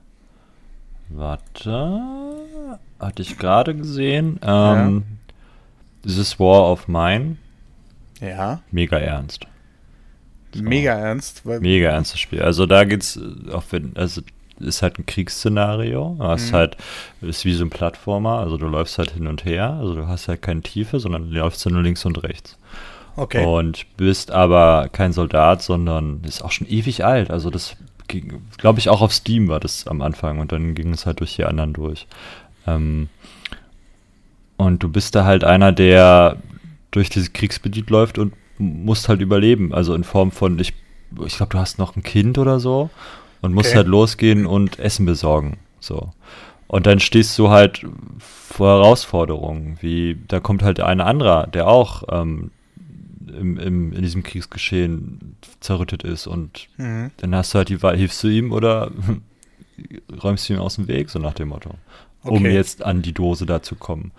warte, hatte ich gerade gesehen, ähm, ja. dieses War of Mine. Ja. Mega ernst. So. Mega ernst. Mega ernstes Spiel. Also da geht's, äh, auch wenn, also ist halt ein Kriegsszenario. Du hast mhm. halt, ist wie so ein Plattformer, also du läufst halt hin und her, also du hast halt keine Tiefe, sondern du läufst nur links und rechts. Okay. Und bist aber kein Soldat, sondern ist auch schon ewig alt. Also das glaube ich, auch auf Steam war das am Anfang und dann ging es halt durch die anderen durch. Ähm, und du bist da halt einer, der durch dieses Kriegsgebiet läuft und musst halt überleben. Also in Form von, ich, ich glaube, du hast noch ein Kind oder so und musst okay. halt losgehen und Essen besorgen. So. Und dann stehst du halt vor Herausforderungen, wie da kommt halt ein anderer, der auch ähm, im, im, in diesem Kriegsgeschehen zerrüttet ist und mhm. dann hast du halt die Wahl, hilfst du ihm oder (laughs) räumst du ihm aus dem Weg, so nach dem Motto. Okay. Um jetzt an die Dose da zu kommen.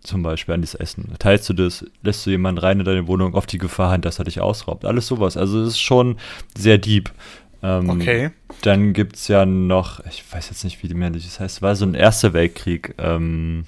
Zum Beispiel an das Essen. Teilst du das, lässt du jemanden rein in deine Wohnung auf die Gefahr hin, dass er dich ausraubt. Alles sowas. Also es ist schon sehr deep. Ähm, okay. Dann gibt es ja noch, ich weiß jetzt nicht, wie die das heißt, es war so ein Erster Weltkrieg. Ähm,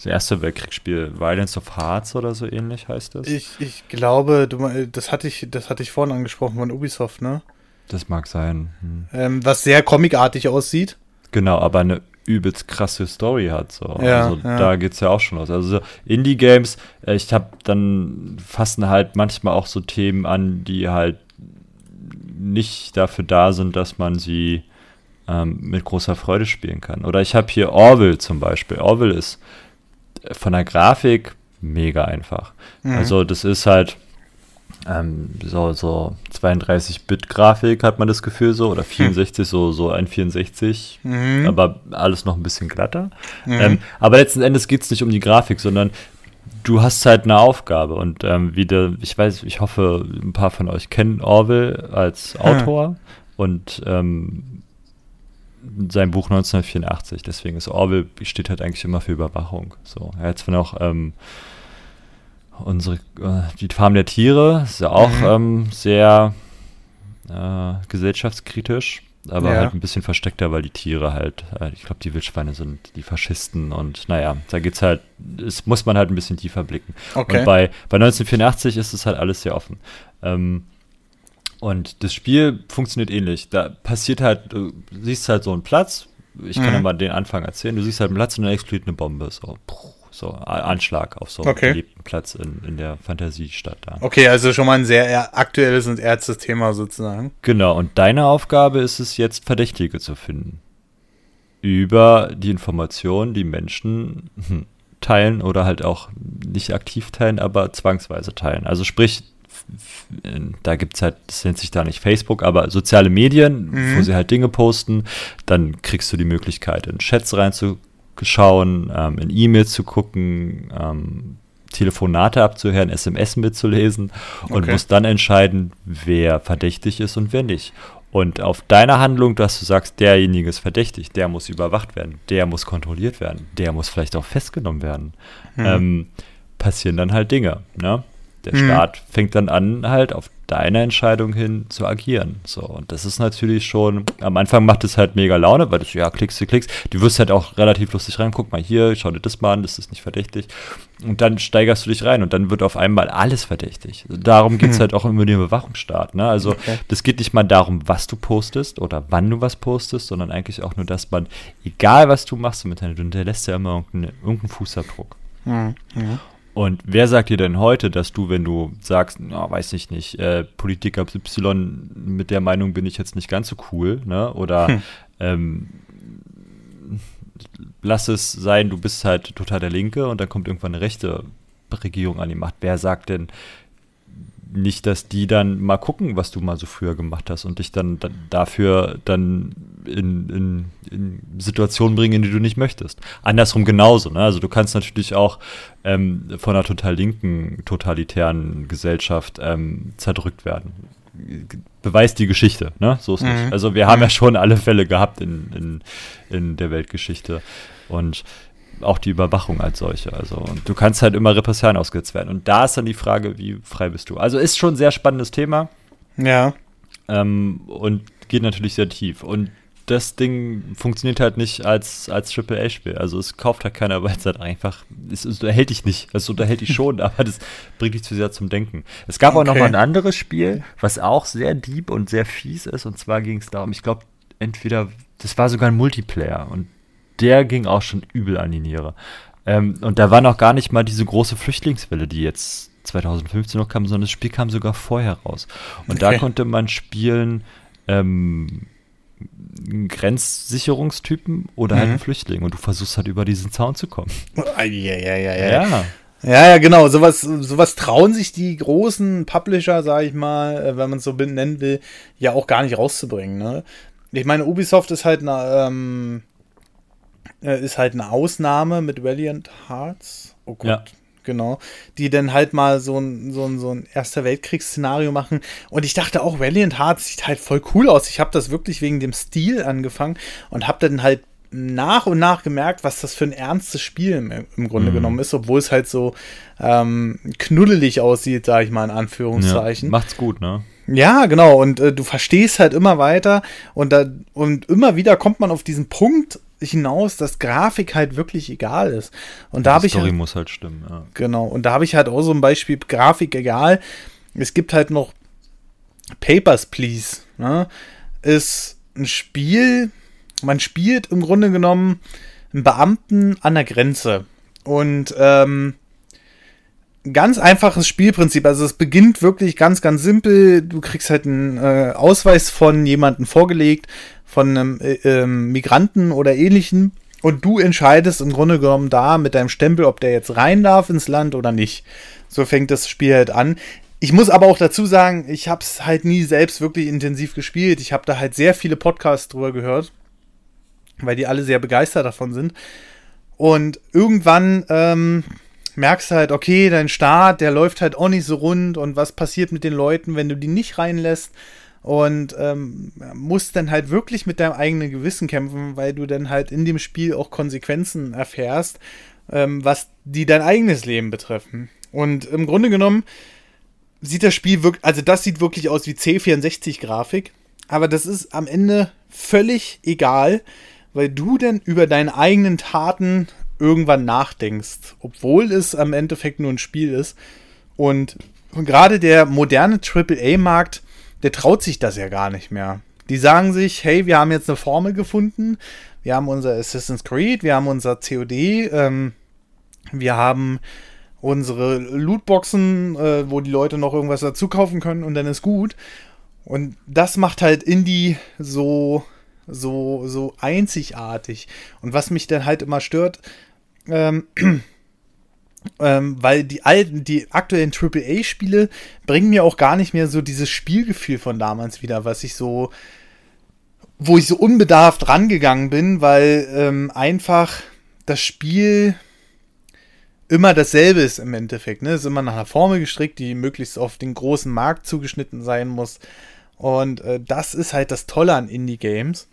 das erste Weltkriegsspiel, Violence of Hearts oder so ähnlich heißt das. Ich, ich glaube, du, das hatte ich, das hatte ich vorhin angesprochen von Ubisoft, ne? Das mag sein. Hm. Ähm, was sehr comicartig aussieht. Genau, aber eine übelst krasse Story hat. So. Ja, also ja. da geht es ja auch schon los. Also Indie-Games, äh, ich habe dann fassen halt manchmal auch so Themen an, die halt nicht dafür da sind, dass man sie ähm, mit großer Freude spielen kann. Oder ich habe hier Orville zum Beispiel. Orville ist von der Grafik mega einfach. Mhm. Also das ist halt ähm, so, so 32-Bit-Grafik hat man das Gefühl so, oder 64, hm. so, so ein 64, mhm. aber alles noch ein bisschen glatter. Mhm. Ähm, aber letzten Endes geht es nicht um die Grafik, sondern du hast halt eine Aufgabe und ähm, wie der, ich weiß, ich hoffe, ein paar von euch kennen Orwell als Autor hm. und ähm, sein Buch 1984, deswegen ist Orwell steht halt eigentlich immer für Überwachung. So, er hat zwar noch ähm, unsere, äh, die Farm der Tiere ist ja auch mhm. ähm, sehr äh, gesellschaftskritisch, aber ja. halt ein bisschen versteckter, weil die Tiere halt, äh, ich glaube, die Wildschweine sind die Faschisten und naja, da geht's halt, es muss man halt ein bisschen tiefer blicken. Okay. Und bei, bei 1984 ist es halt alles sehr offen. Ähm, und das Spiel funktioniert ähnlich. Da passiert halt, du siehst halt so einen Platz, ich kann mhm. ja mal den Anfang erzählen, du siehst halt einen Platz und dann explodiert eine Bombe. So, so Anschlag auf so okay. einem beliebten Platz in, in der Fantasiestadt da. Okay, also schon mal ein sehr aktuelles und ernstes Thema sozusagen. Genau, und deine Aufgabe ist es jetzt, Verdächtige zu finden. Über die Informationen, die Menschen hm, teilen oder halt auch nicht aktiv teilen, aber zwangsweise teilen. Also sprich, da gibt es halt, das nennt sich da nicht Facebook, aber soziale Medien, mhm. wo sie halt Dinge posten, dann kriegst du die Möglichkeit, in Chats reinzukommen schauen, ähm, in E-Mails zu gucken, ähm, Telefonate abzuhören, SMS mitzulesen und okay. musst dann entscheiden, wer verdächtig ist und wer nicht. Und auf deine Handlung, dass du sagst, derjenige ist verdächtig, der muss überwacht werden, der muss kontrolliert werden, der muss vielleicht auch festgenommen werden, hm. ähm, passieren dann halt Dinge. Ne? Der hm. Staat fängt dann an, halt auf deine Entscheidung hin zu agieren. So, und das ist natürlich schon, am Anfang macht es halt mega Laune, weil du, ja, klickst, du klickst. Du wirst halt auch relativ lustig rein, guck mal hier, schau dir das mal an, das ist nicht verdächtig. Und dann steigerst du dich rein und dann wird auf einmal alles verdächtig. Darum geht es hm. halt auch immer den Bewachungsstaat. Ne? Also, okay. das geht nicht mal darum, was du postest oder wann du was postest, sondern eigentlich auch nur, dass man, egal was du machst im Internet, du hinterlässt ja immer irgendeinen, irgendeinen Fußabdruck. Mhm. Mhm. Und wer sagt dir denn heute, dass du, wenn du sagst, oh, weiß ich nicht, äh, Politiker Y, mit der Meinung bin ich jetzt nicht ganz so cool, ne? Oder hm. ähm, lass es sein, du bist halt total der Linke und dann kommt irgendwann eine rechte Regierung an die Macht. Wer sagt denn, nicht, dass die dann mal gucken, was du mal so früher gemacht hast und dich dann, dann dafür dann in, in, in, Situationen bringen, in die du nicht möchtest. Andersrum genauso. Ne? Also du kannst natürlich auch ähm, von einer total linken, totalitären Gesellschaft ähm, zerdrückt werden. Beweist die Geschichte, ne? So ist mhm. nicht. Also wir haben ja schon alle Fälle gehabt in, in, in der Weltgeschichte. Und auch die Überwachung als solche. Also und du kannst halt immer Repressalien ausgesetzt werden. Und da ist dann die Frage, wie frei bist du? Also ist schon ein sehr spannendes Thema. Ja. Ähm, und geht natürlich sehr tief. Und das Ding funktioniert halt nicht als, als AAA-Spiel. Also es kauft halt keiner, weil es halt einfach, es, es unterhält dich nicht. Es unterhält dich schon, (laughs) aber das bringt dich zu sehr zum Denken. Es gab okay. auch noch mal ein anderes Spiel, was auch sehr deep und sehr fies ist. Und zwar ging es darum, ich glaube, entweder, das war sogar ein Multiplayer. Und der ging auch schon übel an die Niere. Ähm, und da war noch gar nicht mal diese große Flüchtlingswelle, die jetzt 2015 noch kam, sondern das Spiel kam sogar vorher raus. Und okay. da (laughs) konnte man spielen ähm, Grenzsicherungstypen oder halt mhm. halt einen Flüchtling und du versuchst halt über diesen Zaun zu kommen. Ja, ja, ja, ja. ja. Ja, ja, genau. Sowas, sowas trauen sich die großen Publisher, sag ich mal, äh, wenn man es so nennen will, ja auch gar nicht rauszubringen. Ne? Ich meine, Ubisoft ist halt eine, ähm, äh, ist halt eine Ausnahme mit Valiant Hearts. Oh Gott. Ja. Genau, die dann halt mal so ein, so ein, so ein Erster Weltkriegsszenario machen. Und ich dachte auch, Valiant Hearts sieht halt voll cool aus. Ich habe das wirklich wegen dem Stil angefangen und habe dann halt nach und nach gemerkt, was das für ein ernstes Spiel im, im Grunde mhm. genommen ist, obwohl es halt so ähm, knuddelig aussieht, sage ich mal in Anführungszeichen. Ja, macht's gut, ne? Ja, genau. Und äh, du verstehst halt immer weiter und, da, und immer wieder kommt man auf diesen Punkt, hinaus, dass Grafik halt wirklich egal ist. Und da habe ich. Story halt, muss halt stimmen, ja. Genau. Und da habe ich halt auch so ein Beispiel Grafik egal. Es gibt halt noch Papers, Please. Ne? Ist ein Spiel, man spielt im Grunde genommen einen Beamten an der Grenze. Und ähm, ganz einfaches Spielprinzip. Also es beginnt wirklich ganz, ganz simpel. Du kriegst halt einen äh, Ausweis von jemandem vorgelegt, von einem äh, äh, Migranten oder ähnlichen. Und du entscheidest im Grunde genommen da mit deinem Stempel, ob der jetzt rein darf ins Land oder nicht. So fängt das Spiel halt an. ich muss aber auch dazu sagen, ich habe es halt nie selbst wirklich intensiv gespielt. Ich habe da halt sehr viele Podcasts drüber gehört, weil die alle sehr begeistert davon sind. Und irgendwann ähm, merkst halt, okay, dein Start, der läuft halt auch nicht so rund und was passiert mit den Leuten, wenn du die nicht reinlässt und ähm, musst dann halt wirklich mit deinem eigenen Gewissen kämpfen, weil du dann halt in dem Spiel auch Konsequenzen erfährst, ähm, was die dein eigenes Leben betreffen. Und im Grunde genommen sieht das Spiel wirklich, also das sieht wirklich aus wie C64-Grafik, aber das ist am Ende völlig egal, weil du dann über deine eigenen Taten irgendwann nachdenkst, obwohl es am Endeffekt nur ein Spiel ist. Und, gerade der moderne AAA-Markt, der traut sich das ja gar nicht mehr. Die sagen sich, hey, wir haben jetzt eine Formel gefunden, wir haben unser Assassin's Creed, wir haben unser COD, ähm, wir haben unsere Lootboxen, äh, wo die Leute noch irgendwas dazu kaufen können und dann ist gut. Und das macht halt Indie so, so, so einzigartig. Und was mich dann halt immer stört, ähm, (clears throat) ähm, weil die alten, die aktuellen AAA-Spiele bringen mir auch gar nicht mehr so dieses Spielgefühl von damals wieder, was ich so, wo ich so unbedarft rangegangen bin, weil ähm, einfach das Spiel immer dasselbe ist im Endeffekt. Ne? Ist immer nach einer Formel gestrickt, die möglichst auf den großen Markt zugeschnitten sein muss. Und äh, das ist halt das Tolle an Indie-Games.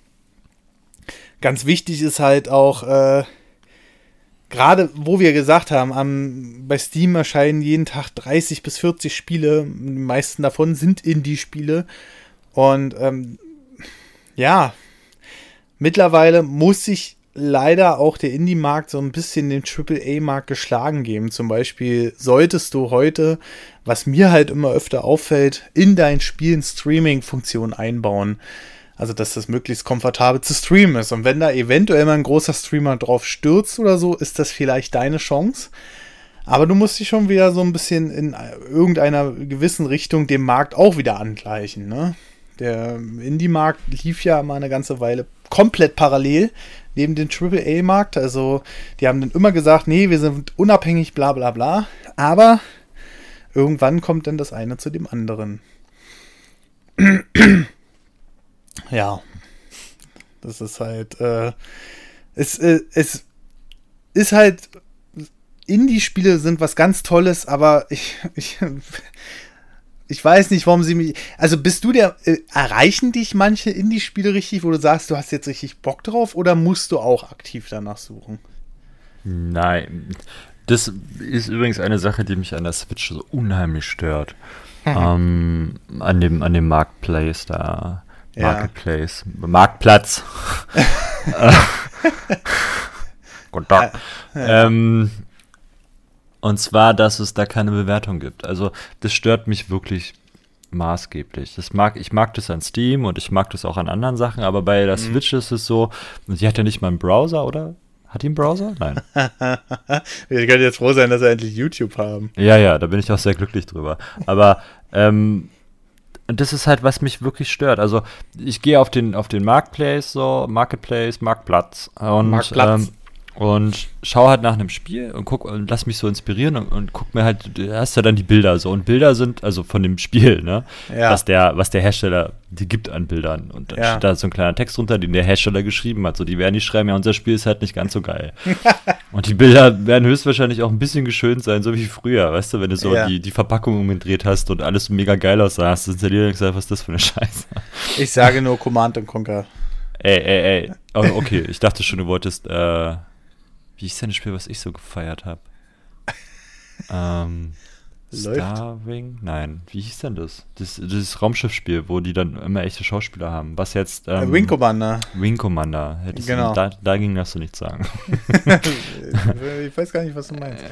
Ganz wichtig ist halt auch, äh, gerade wo wir gesagt haben, am, bei Steam erscheinen jeden Tag 30 bis 40 Spiele. Die meisten davon sind Indie-Spiele. Und ähm, ja, mittlerweile muss sich leider auch der Indie-Markt so ein bisschen den AAA-Markt geschlagen geben. Zum Beispiel solltest du heute, was mir halt immer öfter auffällt, in dein Spiel Streaming-Funktion einbauen. Also, dass das möglichst komfortabel zu streamen ist. Und wenn da eventuell mal ein großer Streamer drauf stürzt oder so, ist das vielleicht deine Chance. Aber du musst dich schon wieder so ein bisschen in irgendeiner gewissen Richtung dem Markt auch wieder angleichen. Ne? Der Indie-Markt lief ja mal eine ganze Weile komplett parallel neben dem AAA-Markt. Also, die haben dann immer gesagt, nee, wir sind unabhängig, bla bla bla. Aber irgendwann kommt dann das eine zu dem anderen. Ja, das ist halt, äh, es, äh, es ist halt, Indie-Spiele sind was ganz Tolles, aber ich, ich, ich weiß nicht, warum sie mich, also bist du der, äh, erreichen dich manche Indie-Spiele richtig, wo du sagst, du hast jetzt richtig Bock drauf oder musst du auch aktiv danach suchen? Nein, das ist übrigens eine Sache, die mich an der Switch so unheimlich stört. ähm, an dem, an dem Marketplace da. Marketplace. Ja. Marktplatz. (laughs) Guten Tag. Ja. Ähm, und zwar, dass es da keine Bewertung gibt. Also, das stört mich wirklich maßgeblich. Das mag, ich mag das an Steam und ich mag das auch an anderen Sachen, aber bei der mhm. Switch ist es so, sie hat ja nicht mal einen Browser, oder? Hat die einen Browser? Nein. (laughs) Wir können jetzt froh sein, dass wir endlich YouTube haben. Ja, ja, da bin ich auch sehr glücklich drüber. Aber ähm, und das ist halt, was mich wirklich stört. Also ich gehe auf den, auf den Marketplace, so, Marketplace, Marktplatz und, Marktplatz. Ähm, und schaue halt nach einem Spiel und guck und lass mich so inspirieren und, und guck mir halt, du hast ja dann die Bilder so. Und Bilder sind, also von dem Spiel, ne? Ja. Was der, was der Hersteller die gibt an Bildern. Und dann ja. steht da so ein kleiner Text drunter, den der Hersteller geschrieben hat. So, die werden nicht schreiben, ja, unser Spiel ist halt nicht ganz so geil. (laughs) und die Bilder werden höchstwahrscheinlich auch ein bisschen geschönt sein, so wie früher, weißt du, wenn du so ja. die, die Verpackung umgedreht hast und alles mega geil aussah, hast du installiert und gesagt, was ist das für eine Scheiße? Ich sage nur Command Conquer. Ey, ey, ey. Oh, okay, ich dachte schon, du wolltest, äh, wie ist denn das Spiel, was ich so gefeiert habe? (laughs) ähm, Starwing? Nein, wie hieß denn das? das? Das Raumschiffspiel, wo die dann immer echte Schauspieler haben. Was jetzt? Ähm, Wing Commander. Wing Commander. Hättest genau. Du, da, dagegen darfst du nichts sagen. (laughs) ich weiß gar nicht, was du meinst.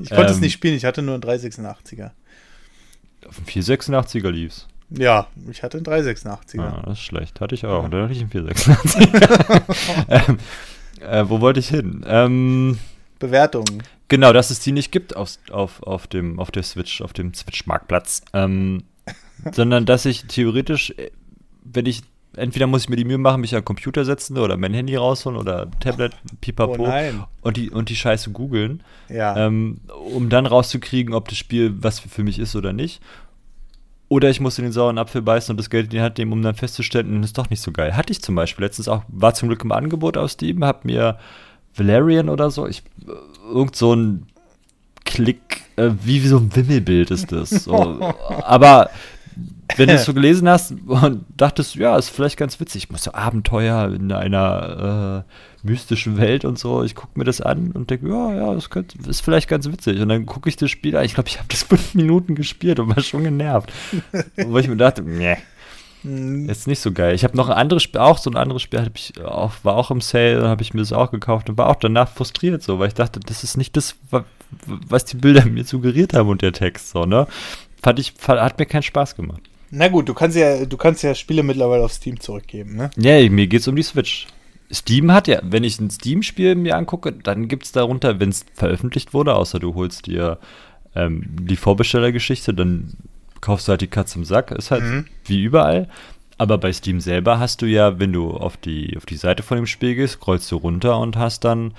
Ich konnte ähm, es nicht spielen, ich hatte nur einen 386er. Auf dem 486er lief's. Ja, ich hatte einen 386er. Ah, das ist schlecht. Hatte ich auch. Ja. Dann hatte ich einen 486er. (laughs) ähm, äh, wo wollte ich hin? Ähm, Bewertungen. Genau, dass es die nicht gibt auf, auf, auf, dem, auf der Switch, auf dem Switch-Marktplatz. Ähm, (laughs) sondern dass ich theoretisch, äh, wenn ich entweder muss ich mir die Mühe machen, mich an den Computer setzen oder mein Handy rausholen oder Tablet, pipapo Oh und die, und die Scheiße googeln, Ja. ähm, um dann rauszukriegen, ob das Spiel was für mich ist oder nicht. Oder ich muss in den sauren Apfel beißen und das Geld in die Hand nehmen, um dann festzustellen, das ist doch nicht so geil. Hatte ich zum Beispiel letztens auch, war zum Glück im Angebot aus Steam, hab mir Valerian oder so, ich, äh, irgend so ein Klick, äh, wie, wie so ein Wimmelbild ist das. So. (laughs) Aber wenn du es so gelesen hast und dachtest, ja, ist vielleicht ganz witzig, ich muss so Abenteuer in einer äh, mystischen Welt und so, ich gucke mir das an und denke, ja, ja, das könnte, ist vielleicht ganz witzig. Und dann gucke ich das Spiel an, ich glaube, ich habe das fünf (laughs) Minuten gespielt und war schon genervt. (laughs) Wo ich mir dachte, nee, Hm, ist nicht so geil. Ich habe noch ein anderes Spiel, auch so ein anderes Spiel, ich auch, war auch im Sale, habe ich mir das auch gekauft und war auch danach frustriert so, weil ich dachte, das ist nicht das, wa- was die Bilder mir suggeriert haben und der Text so, ne? Fand ich, hat mir keinen Spaß gemacht. Na gut, du kannst ja, du kannst ja Spiele mittlerweile auf Steam zurückgeben, ne? Ja, mir geht's um die Switch. Steam hat ja, wenn ich ein Steam-Spiel mir angucke, dann gibt's darunter, wenn es veröffentlicht wurde, außer du holst dir ähm, die Vorbestellergeschichte, dann kaufst du halt die Katze im Sack, ist halt Mhm. wie überall. Aber bei Steam selber hast du ja, wenn du auf die, auf die Seite von dem Spiel gehst, scrollst du runter und hast dann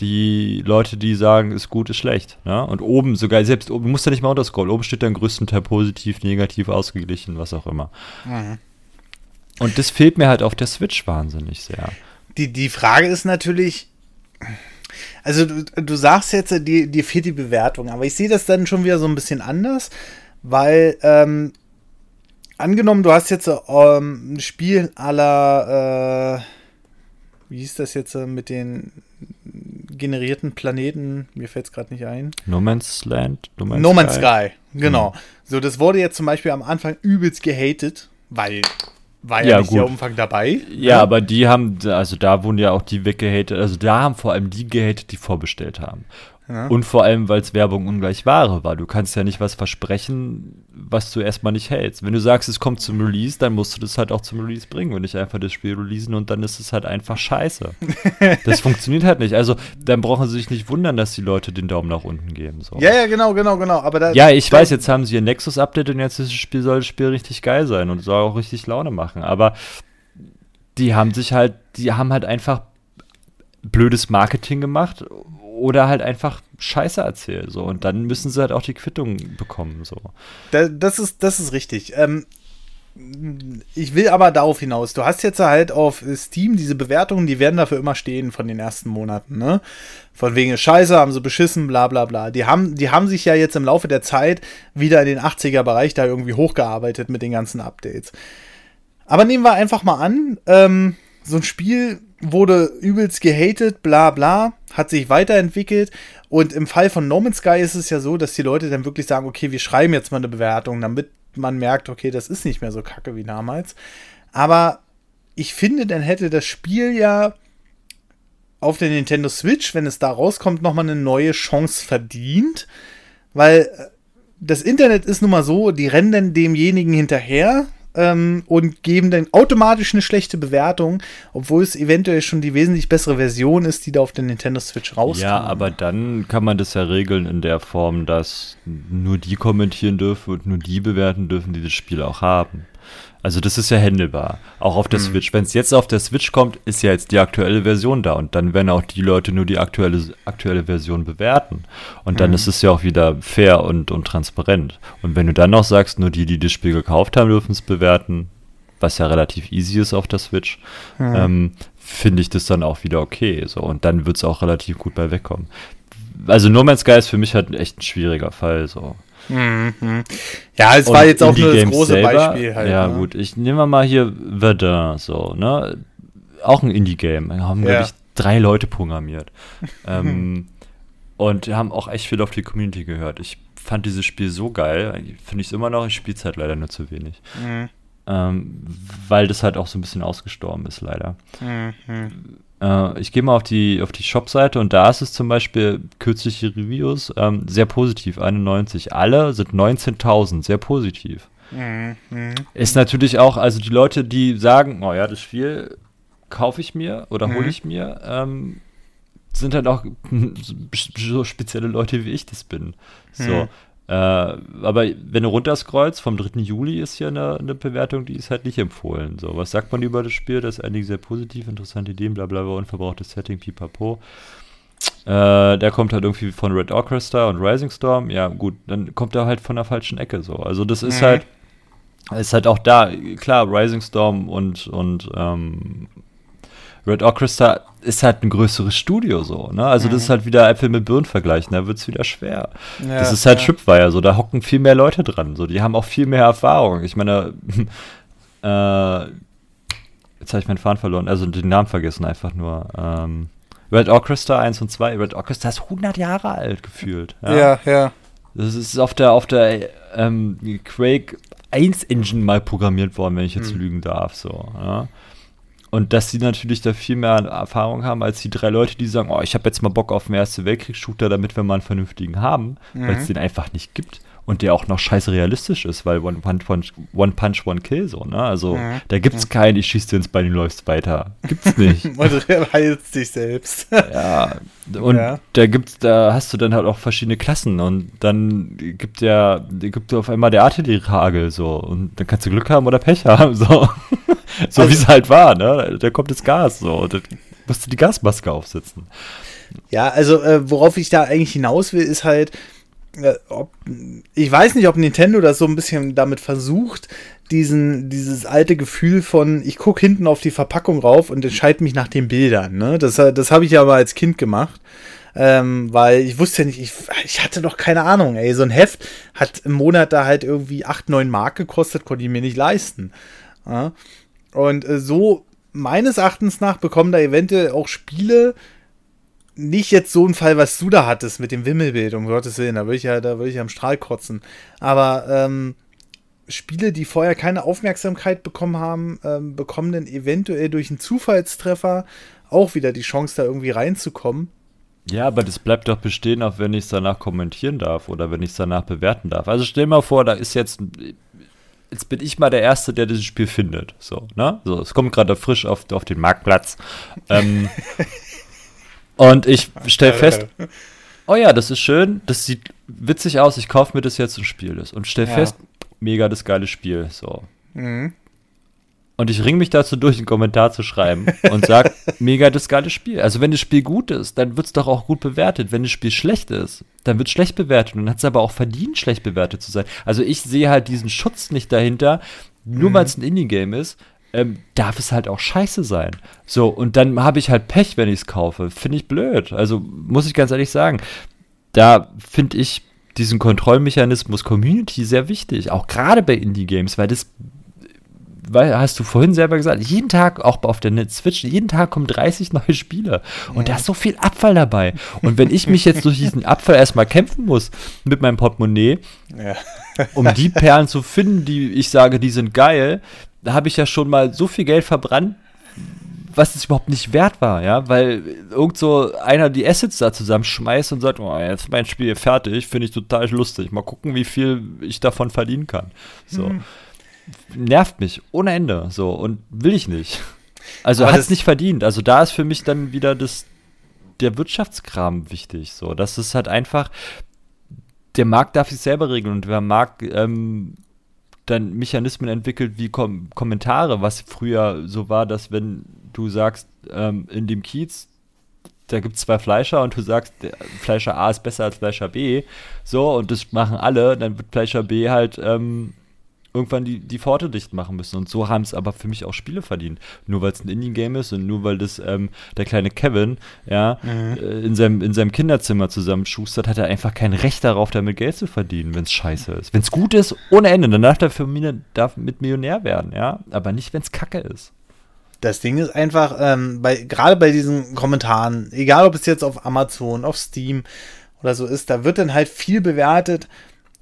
die Leute, die sagen, ist gut, ist schlecht. Ne? Und oben sogar, selbst oben, du musst ja nicht mal unterscrollen, oben steht dann größtenteils positiv, negativ, ausgeglichen, was auch immer. Mhm. Und das fehlt mir halt auf der Switch wahnsinnig sehr. Die, die Frage ist natürlich, also du, du sagst jetzt, äh, dir, dir fehlt die Bewertung, aber ich sehe das dann schon wieder so ein bisschen anders, weil ähm, angenommen, du hast jetzt ähm, ein Spiel aller, äh, wie hieß das jetzt äh, mit den generierten Planeten, mir fällt es gerade nicht ein. No Man's Land? No No Man's Sky, genau. So, das wurde jetzt zum Beispiel am Anfang übelst gehatet, weil war ja, Ja, nicht der gut. Umfang dabei. Ja, aber die haben, also da wurden ja auch die weggehatet, also da haben vor allem die gehatet, die vorbestellt haben. Ja. Und vor allem, weil es Werbung ungleich Ware war. Du kannst ja nicht was versprechen, was du erstmal nicht hältst. Wenn du sagst, es kommt zum Release, dann musst du das halt auch zum Release bringen und nicht einfach das Spiel releasen und dann ist es halt einfach scheiße. (laughs) das funktioniert halt nicht. Also, dann brauchen sie sich nicht wundern, dass die Leute den Daumen nach unten geben. So. Ja, ja, genau, genau, genau. Aber da, Ja, ich weiß, jetzt haben sie ihr Nexus-Update und jetzt ist das Spiel, soll das Spiel richtig geil sein und soll auch richtig Laune machen. Aber die haben sich halt, die haben halt einfach blödes Marketing gemacht oder halt einfach Scheiße erzählt. So. Und dann müssen sie halt auch die Quittung bekommen. So. Da, das, ist, das ist richtig. Ähm, ich will aber darauf hinaus. Du hast jetzt halt auf Steam diese Bewertungen, die werden dafür immer stehen von den ersten Monaten, ne? Von wegen Scheiße, haben sie beschissen, bla bla bla. Die haben, die haben sich ja jetzt im Laufe der Zeit wieder in den 80er-Bereich da irgendwie hochgearbeitet mit den ganzen Updates. Aber nehmen wir einfach mal an, ähm, so ein Spiel wurde übelst gehatet, bla bla, hat sich weiterentwickelt. Und im Fall von No Man's Sky ist es ja so, dass die Leute dann wirklich sagen, okay, wir schreiben jetzt mal eine Bewertung, damit man merkt, okay, das ist nicht mehr so kacke wie damals. Aber ich finde, dann hätte das Spiel ja auf der Nintendo Switch, wenn es da rauskommt, nochmal eine neue Chance verdient. Weil äh, das Internet ist nun mal so, die rennen demjenigen hinterher ähm, und geben dann automatisch eine schlechte Bewertung, obwohl es eventuell schon die wesentlich bessere Version ist, die da auf der Nintendo Switch rauskam. Ja, aber dann kann man das ja regeln in der Form, dass nur die kommentieren dürfen und nur die bewerten dürfen, die das Spiel auch haben. Also das ist ja händelbar, auch auf der Switch. Wenn es jetzt auf der Switch kommt, ist ja jetzt die aktuelle Version da und dann werden auch die Leute nur die aktuelle, aktuelle Version bewerten. Und dann ist es ja auch wieder fair und, und transparent. Und wenn du dann noch sagst, nur die, die das Spiel gekauft haben, dürfen es bewerten, was ja relativ easy ist auf der Switch, ähm, finde ich das dann auch wieder okay. So. Und dann wird es auch relativ gut bei wegkommen. Also No Man's Sky ist für mich halt echt ein schwieriger Fall. So. Mhm. Ja, es Und war jetzt auch nur das große selber, Beispiel halt. Ja, ne? gut. Ich nehme mal hier Verdun, so, ne? Auch ein Indie-Game. Da Haben, Ja. glaube ich, drei Leute programmiert. (laughs) ähm, und haben auch echt viel auf die Community gehört. Ich fand dieses Spiel so geil. Finde ich es immer noch. Ich spiele es halt leider nur zu wenig. Mhm. Ähm, weil das halt auch so ein bisschen ausgestorben ist, leider. Mhm. Äh, ich gehe mal auf die, auf die Shop-Seite und da ist es zum Beispiel kürzliche Reviews ähm, sehr positiv, 91. Alle sind 19.000, sehr positiv. Mhm. Ist natürlich auch, also die Leute, die sagen, oh ja, das Spiel kaufe ich mir oder hole Mhm. ich mir, ähm, sind halt auch (laughs) so spezielle Leute, wie ich das bin. So. Mhm. Äh, aber wenn du runterscrollst, vom 3. Juli ist hier eine, eine, Bewertung, die ist halt nicht empfohlen. So, was sagt man über das Spiel? Das ist eigentlich sehr positiv, interessante Ideen, bla bla bla, unverbrauchtes Setting, pipapo. Äh, der kommt halt irgendwie von Red Orchestra und Rising Storm. Ja, gut, dann kommt er halt von der falschen Ecke so. Also das ist mhm. halt, ist halt auch da, klar, Rising Storm und, und ähm, Red Orchestra ist halt ein größeres Studio so, ne? Also mhm. das ist halt wieder Äpfel mit Birnen vergleichen, da wird es wieder schwer. Ja, das ist halt ja. Tripwire, so, da hocken viel mehr Leute dran, so, die haben auch viel mehr Erfahrung. Ich meine, (laughs) äh, jetzt habe ich meinen Faden verloren, also den Namen vergessen einfach nur. Ähm, Red Orchestra 1 und 2, Red Orchestra ist 100 Jahre alt gefühlt. Ja, ja. ja. Das ist auf der, auf der ähm, Quake 1 Engine mal programmiert worden, wenn ich jetzt mhm. lügen darf, so, ja. Und dass sie natürlich da viel mehr Erfahrung haben als die drei Leute, die sagen, oh, ich habe jetzt mal Bock auf einen Erste Weltkriegs-Shooter, damit wir mal einen vernünftigen haben, mhm. weil es den einfach nicht gibt und der auch noch scheiße realistisch ist, weil One Punch, One, One, Punch, One Kill so, ne? Also mhm. da gibt's mhm. keinen, ich schieße dir ins Bein, du läufst weiter. Gibt's nicht. und heilst dich selbst. ja. Und ja. da gibt's, da hast du dann halt auch verschiedene Klassen und dann gibt der, gibt auf einmal der Artilleriehagel so und dann kannst du Glück haben oder Pech haben, so. (laughs) so also, wie es halt war, ne? Da kommt das Gas so und dann musst du die Gasmaske aufsetzen. Ja, also äh, worauf ich da eigentlich hinaus will, ist halt, ob, ich weiß nicht, ob Nintendo das so ein bisschen damit versucht, diesen, dieses alte Gefühl von, ich gucke hinten auf die Verpackung rauf und entscheide mich nach den Bildern. Ne? Das, das habe ich ja aber als Kind gemacht. Ähm, weil ich wusste ja nicht, ich, ich hatte doch keine Ahnung, ey, so ein Heft hat im Monat da halt irgendwie 8, 9 Mark gekostet, konnte ich mir nicht leisten. Ja? Und äh, so meines Erachtens nach bekommen da eventuell auch Spiele nicht jetzt so ein Fall, was du da hattest mit dem Wimmelbild, um Gottes Willen, da würde ich ja, da würde ich am Strahl kotzen. Aber ähm, Spiele, die vorher keine Aufmerksamkeit bekommen haben, ähm, bekommen dann eventuell durch einen Zufallstreffer auch wieder die Chance, da irgendwie reinzukommen. Ja, aber das bleibt doch bestehen, auch wenn ich es danach kommentieren darf oder wenn ich es danach bewerten darf. Also stell mal vor, da ist jetzt, jetzt bin ich mal der Erste, der dieses Spiel findet. So, ne? So, es kommt gerade frisch auf, auf den Marktplatz. ähm, (laughs) Und ich stelle fest, oh ja, das ist schön, das sieht witzig aus, ich kaufe mir das jetzt und spiele das. Und stelle ja. fest, mega das geile Spiel. So. Mhm. Und ich ring mich dazu durch, einen Kommentar zu schreiben (laughs) und sag, mega das geile Spiel. Also wenn das Spiel gut ist, dann wird es doch auch gut bewertet. Wenn das Spiel schlecht ist, dann wird es schlecht bewertet. Und dann hat es aber auch verdient, schlecht bewertet zu sein. Also ich sehe halt diesen Schutz nicht dahinter, nur mhm. weil es ein Indie-Game ist, ähm, darf es halt auch scheiße sein. So, und dann habe ich halt Pech, wenn ich es kaufe. Finde ich blöd. Also muss ich ganz ehrlich sagen, da finde ich diesen Kontrollmechanismus Community sehr wichtig, auch gerade bei Indie-Games, weil das weil, hast du vorhin selber gesagt, jeden Tag, auch auf der Switch, jeden Tag kommen 30 neue Spiele. Und da ist so viel Abfall dabei. Und wenn ich mich jetzt durch diesen Abfall erstmal kämpfen muss mit meinem Portemonnaie, ja. um die Perlen zu finden, die ich sage, die sind geil, da habe ich ja schon mal so viel Geld verbrannt, was es überhaupt nicht wert war, ja, weil irgend so einer die Assets da zusammenschmeißt und sagt, oh, jetzt ist mein Spiel fertig, finde ich total lustig. Mal gucken, wie viel ich davon verdienen kann. So. Mhm. Nervt mich ohne Ende, so, und will ich nicht. Also hat es nicht verdient. Also da ist für mich dann wieder das, der Wirtschaftskram wichtig, so. Das ist halt einfach, der Markt darf sich selber regeln und der Markt ähm, dann Mechanismen entwickelt wie Kom Kommentare, was früher so war, dass wenn du sagst, ähm, in dem Kiez, da gibt es zwei Fleischer und du sagst, Fleischer A ist besser als Fleischer B, so, und das machen alle, dann wird Fleischer B halt ähm, irgendwann die, die Pforte dicht machen müssen. Und so haben es aber für mich auch Spiele verdient. Nur weil es ein Indie-Game ist und nur weil das ähm, der kleine Kevin ja, mhm. äh, in, seinem, in seinem Kinderzimmer zusammenschustert, hat er einfach kein Recht darauf, damit Geld zu verdienen, wenn es scheiße ist. Wenn es gut ist, ohne Ende, dann darf er für mich darf mit Millionär werden, ja. Aber nicht, wenn es kacke ist. Das Ding ist einfach, ähm, bei, gerade bei diesen Kommentaren, egal ob es jetzt auf Amazon, auf Steam oder so ist, da wird dann halt viel bewertet,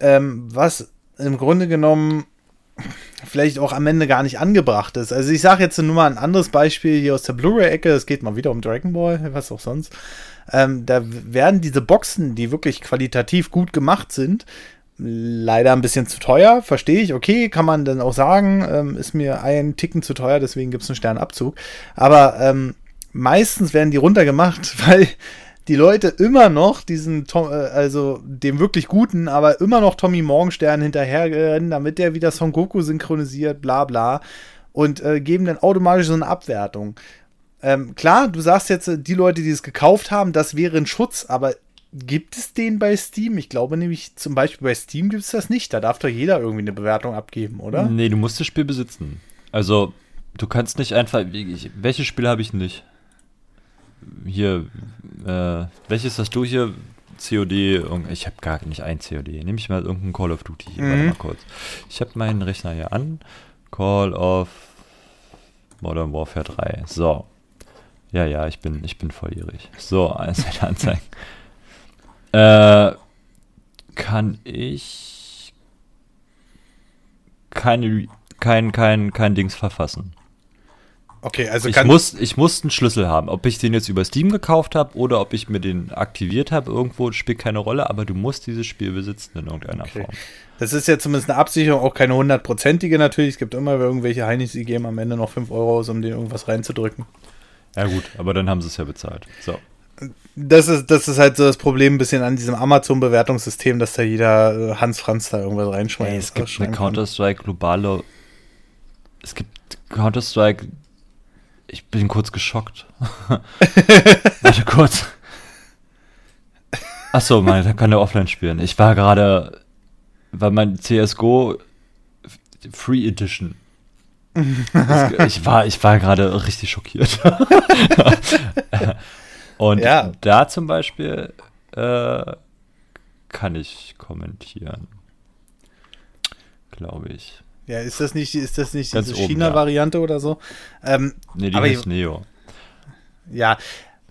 ähm, was im Grunde genommen vielleicht auch am Ende gar nicht angebracht ist. Also ich sage jetzt nur mal ein anderes Beispiel hier aus der Blu-ray-Ecke. Es geht mal wieder um Dragon Ball, was auch sonst. Ähm, da werden diese Boxen, die wirklich qualitativ gut gemacht sind, leider ein bisschen zu teuer, verstehe ich. Okay, kann man dann auch sagen, ähm, ist mir ein Ticken zu teuer, deswegen gibt es einen Sternabzug. Aber ähm, meistens werden die runtergemacht, (laughs) weil die Leute immer noch diesen, Tom, äh, also dem wirklich guten, aber immer noch Tommy Morgenstern hinterherrennen, damit der wieder Son Goku synchronisiert, bla bla. Und äh, geben dann automatisch so eine Abwertung. Ähm, klar, du sagst jetzt, äh, die Leute, die es gekauft haben, das wäre ein Schutz, aber gibt es den bei Steam? Ich glaube nämlich, zum Beispiel bei Steam gibt es das nicht. Da darf doch jeder irgendwie eine Bewertung abgeben, oder? Nee, du musst das Spiel besitzen. Also, du kannst nicht einfach. Welches Spiel habe ich nicht? Hier, äh, welches hast du hier? COD, ich habe gar nicht ein COD. Nehme ich mal irgendein Call of Duty. Hier, mhm. Warte mal kurz. Ich habe meinen Rechner hier an. Call of Modern Warfare 3. So. Ja, ja, ich bin, ich bin volljährig. So, (laughs) Seite Anzeigen. äh, kann ich keine, kein, kein, kein Dings verfassen. Okay, also ich muss, ich muss einen Schlüssel haben. Ob ich den jetzt über Steam gekauft habe oder ob ich mir den aktiviert habe, irgendwo spielt keine Rolle, aber du musst dieses Spiel besitzen in irgendeiner okay. Form. Das ist ja zumindest eine Absicherung, auch keine hundertprozentige natürlich. Es gibt immer irgendwelche Heinis, die geben am Ende noch 5 Euro aus, um den irgendwas reinzudrücken. Ja, gut, aber dann haben sie es ja bezahlt. So. Das ist, das ist halt so das Problem ein bisschen an diesem Amazon-Bewertungssystem, dass da jeder äh, Hans Franz da irgendwas reinschmeißt. es gibt eine Counter-Strike globale. Es gibt Counter-Strike ich bin kurz geschockt. (laughs) Warte kurz. Achso, man dann kann der offline spielen. Ich war gerade, weil mein CSGO Free Edition. ich war, ich war gerade richtig schockiert. (laughs) Und ja. da zum Beispiel äh, kann ich kommentieren. Glaube ich. Ja, ist das nicht, ist das nicht diese China-Variante ja. oder so? Ähm, nee, die heißt Neo. Ja,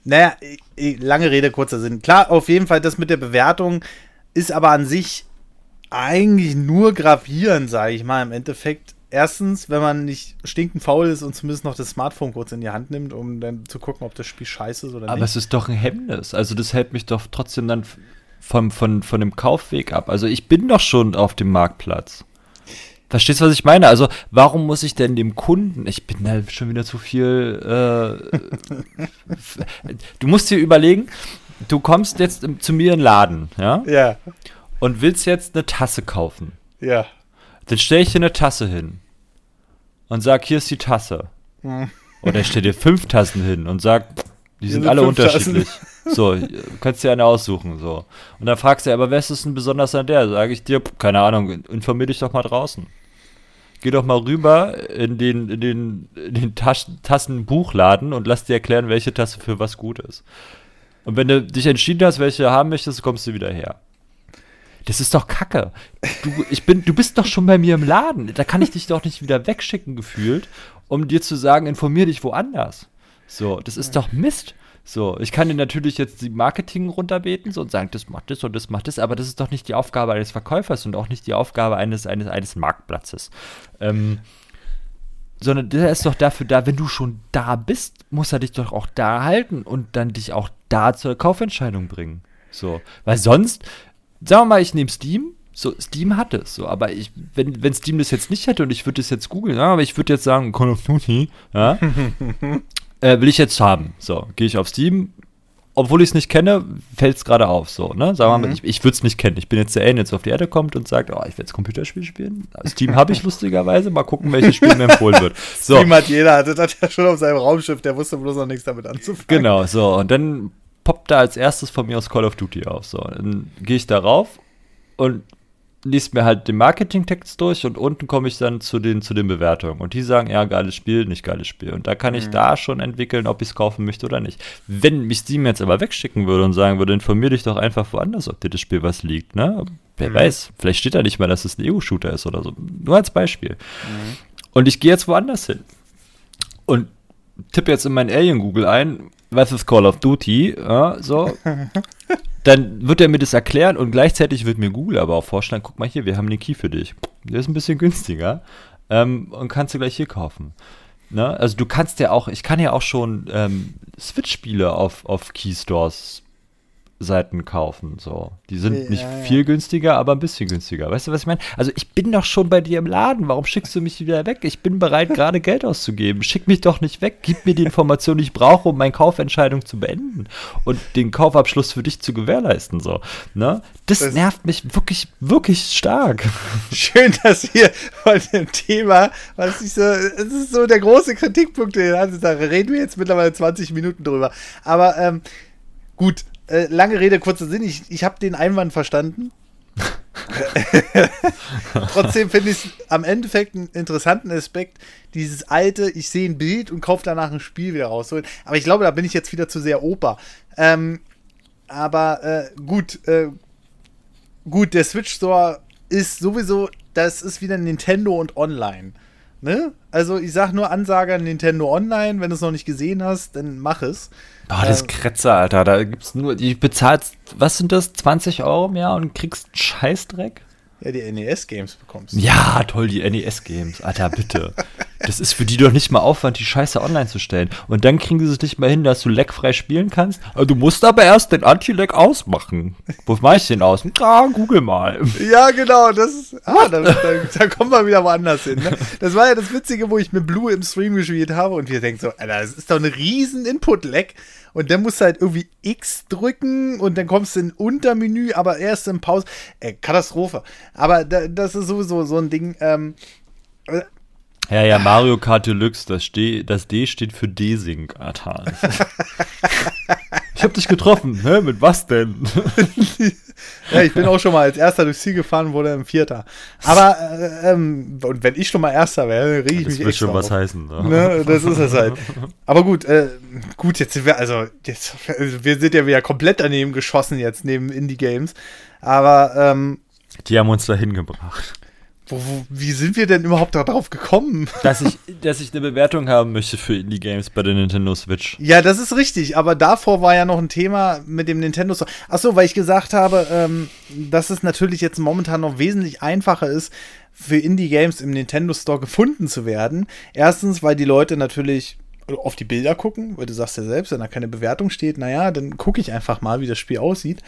naja, lange Rede, kurzer Sinn. Klar, auf jeden Fall, das mit der Bewertung ist aber an sich eigentlich nur gravierend, sage ich mal, im Endeffekt. Erstens, wenn man nicht stinkend faul ist und zumindest noch das Smartphone kurz in die Hand nimmt, um dann zu gucken, ob das Spiel scheiße ist oder aber nicht. Aber es ist doch ein Hemmnis. Also das hält mich doch trotzdem dann vom, von, von dem Kaufweg ab. Also ich bin doch schon auf dem Marktplatz. Verstehst du, was ich meine? Also, warum muss ich denn dem Kunden, ich bin da schon wieder zu viel, äh, (laughs) du musst dir überlegen, du kommst jetzt zu mir in den Laden, ja? Ja. Und willst jetzt eine Tasse kaufen. Ja. Dann stelle ich dir eine Tasse hin und sag, hier ist die Tasse. Hm. Oder ich stelle dir fünf Tassen hin und sag, die sind, sind alle unterschiedlich. Tassen. So, kannst dir eine aussuchen, so. Und dann fragst du, aber wer ist denn besonders an der? Sage ich dir, keine Ahnung, informier dich doch mal draußen geh doch mal rüber in den, in den, in den Tassenbuchladen und lass dir erklären, welche Tasse für was gut ist. Und wenn du dich entschieden hast, welche haben möchtest, kommst du wieder her. Das ist doch Kacke. Du, ich bin, du bist doch schon bei mir im Laden. Da kann ich dich doch nicht wieder wegschicken, gefühlt, um dir zu sagen, informier dich woanders. So, das ist doch Mist. So, ich kann dir natürlich jetzt die Marketing runterbeten so, und sagen, das macht das und das macht das, aber das ist doch nicht die Aufgabe eines Verkäufers und auch nicht die Aufgabe eines, eines, eines Marktplatzes. Ähm, sondern der ist doch dafür da, wenn du schon da bist, muss er dich doch auch da halten und dann dich auch da zur Kaufentscheidung bringen. So, weil sonst, sagen wir mal, ich nehme Steam, so, Steam hat es, so, aber ich, wenn, wenn Steam das jetzt nicht hätte und ich würde das jetzt googeln, ja, aber ich würde jetzt sagen, Call of Duty, ja, (laughs) äh, will ich jetzt haben. So, gehe ich auf Steam. Obwohl ich es nicht kenne, fällt es gerade auf. So, ne? Sagen wir mal, mhm. ich, ich würde es nicht kennen. Ich bin jetzt der Alien, jetzt auf die Erde kommt und sagt, oh, ich will jetzt Computerspiel spielen. Steam habe ich (laughs) lustigerweise. Mal gucken, welches Spiel mir empfohlen wird. (laughs) So. Steam hat jeder, das hat er schon auf seinem Raumschiff, der wusste bloß noch nichts damit anzufangen. Genau, so. Und dann poppt da als erstes von mir aus Call of Duty auf. So, dann gehe ich darauf und liest mir halt den Marketingtext durch und unten komme ich dann zu den, zu den Bewertungen. Und die sagen, ja, geiles Spiel, nicht geiles Spiel. Und da kann ich mhm. da schon entwickeln, ob ich es kaufen möchte oder nicht. Wenn mich Steam jetzt aber wegschicken würde und sagen würde, informier dich doch einfach woanders, ob dir das Spiel was liegt, ne? Wer mhm. weiß, vielleicht steht da nicht mal, dass es ein EU-Shooter ist oder so. Nur als Beispiel. Mhm. Und ich gehe jetzt woanders hin. Und tippe jetzt in mein Alien Google ein, was ist Call of Duty, ja, so. (laughs) dann wird er mir das erklären und gleichzeitig wird mir Google aber auch vorschlagen, guck mal hier, wir haben den Key für dich. Der ist ein bisschen günstiger ähm, und kannst du gleich hier kaufen. Ne? Also du kannst ja auch, ich kann ja auch schon ähm, Switch-Spiele auf, auf Keystores Seiten kaufen. So. Die sind Ja, nicht ja. viel günstiger, aber ein bisschen günstiger. Weißt du, was ich meine? Also ich bin doch schon bei dir im Laden. Warum schickst du mich wieder weg? Ich bin bereit, (laughs) gerade Geld auszugeben. Schick mich doch nicht weg. Gib mir die Information, die ich brauche, um meine Kaufentscheidung zu beenden und den Kaufabschluss für dich zu gewährleisten. So. Ne? Das, Das- nervt mich wirklich, wirklich stark. (laughs) Schön, dass wir von dem Thema, was ich so, es ist so der große Kritikpunkt, den ganzen Tag, reden wir jetzt mittlerweile 20 Minuten drüber. Aber ähm, gut, äh, lange Rede, kurzer Sinn, ich, ich habe den Einwand verstanden. (laughs) Trotzdem finde ich es am Endeffekt einen interessanten Aspekt, dieses alte, ich sehe ein Bild und kaufe danach ein Spiel wieder rausholen. Aber ich glaube, da bin ich jetzt wieder zu sehr Opa. Ähm, aber äh, gut, äh, gut, der Switch Store ist sowieso, das ist wieder Nintendo und Online. Ne? Also ich sag nur Ansager Nintendo Online, wenn du es noch nicht gesehen hast, dann mach es. Boah, das Ähm, Kretzer, Alter. Da gibt's nur, die bezahlst, was sind das, 20 Euro im Jahr und kriegst einen Scheißdreck? Ja, die NES-Games bekommst. Ja, toll, die NES-Games. Alter, bitte. Das ist für die doch nicht mal Aufwand, die Scheiße online zu stellen. Und dann kriegen sie es nicht mal hin, dass du leckfrei spielen kannst. Aber Du musst aber erst den Anti-Lag ausmachen. Wo mach ich den aus? Ah, google mal. Ja, genau, das ist. Ah, da, da, da kommen wir wieder woanders hin. Ne? Das war ja das Witzige, wo ich mit Blue im Stream gespielt habe und wir denken so, Alter, das ist doch ein riesen Input-Lag. Und dann musst du halt irgendwie X drücken und dann kommst du in Untermenü, aber erst im Pause. Äh, Katastrophe. Aber da, das ist sowieso so ein Ding. Ähm, äh, Ja, ja, Mario Kart Deluxe, das, ste das D steht für Alter. (laughs) Ich hab dich getroffen. Hä, mit was denn? (laughs) ja, ich bin auch schon mal als Erster durchs Ziel gefahren, wurde im Vierter. Aber, äh, ähm, und wenn ich schon mal Erster wäre, dann reg ich Das mich wird extra schon was auf. heißen. Ne? Ne, das ist es halt. Aber gut, äh, gut, jetzt sind wir, also, jetzt, also wir sind ja wieder komplett daneben geschossen jetzt, neben Indie-Games. Aber, ähm, Die haben uns dahin gebracht. Wo, wo, wie sind wir denn überhaupt darauf gekommen? (laughs) Dass ich, dass ich eine Bewertung haben möchte für Indie-Games bei der Nintendo Switch. Ja, das ist richtig, aber davor war ja noch ein Thema mit dem Nintendo Store. Achso, weil ich gesagt habe, ähm, dass es natürlich jetzt momentan noch wesentlich einfacher ist, für Indie-Games im Nintendo Store gefunden zu werden. Erstens, weil die Leute natürlich auf die Bilder gucken, weil du sagst ja selbst, wenn da keine Bewertung steht, naja, dann gucke ich einfach mal, wie das Spiel aussieht.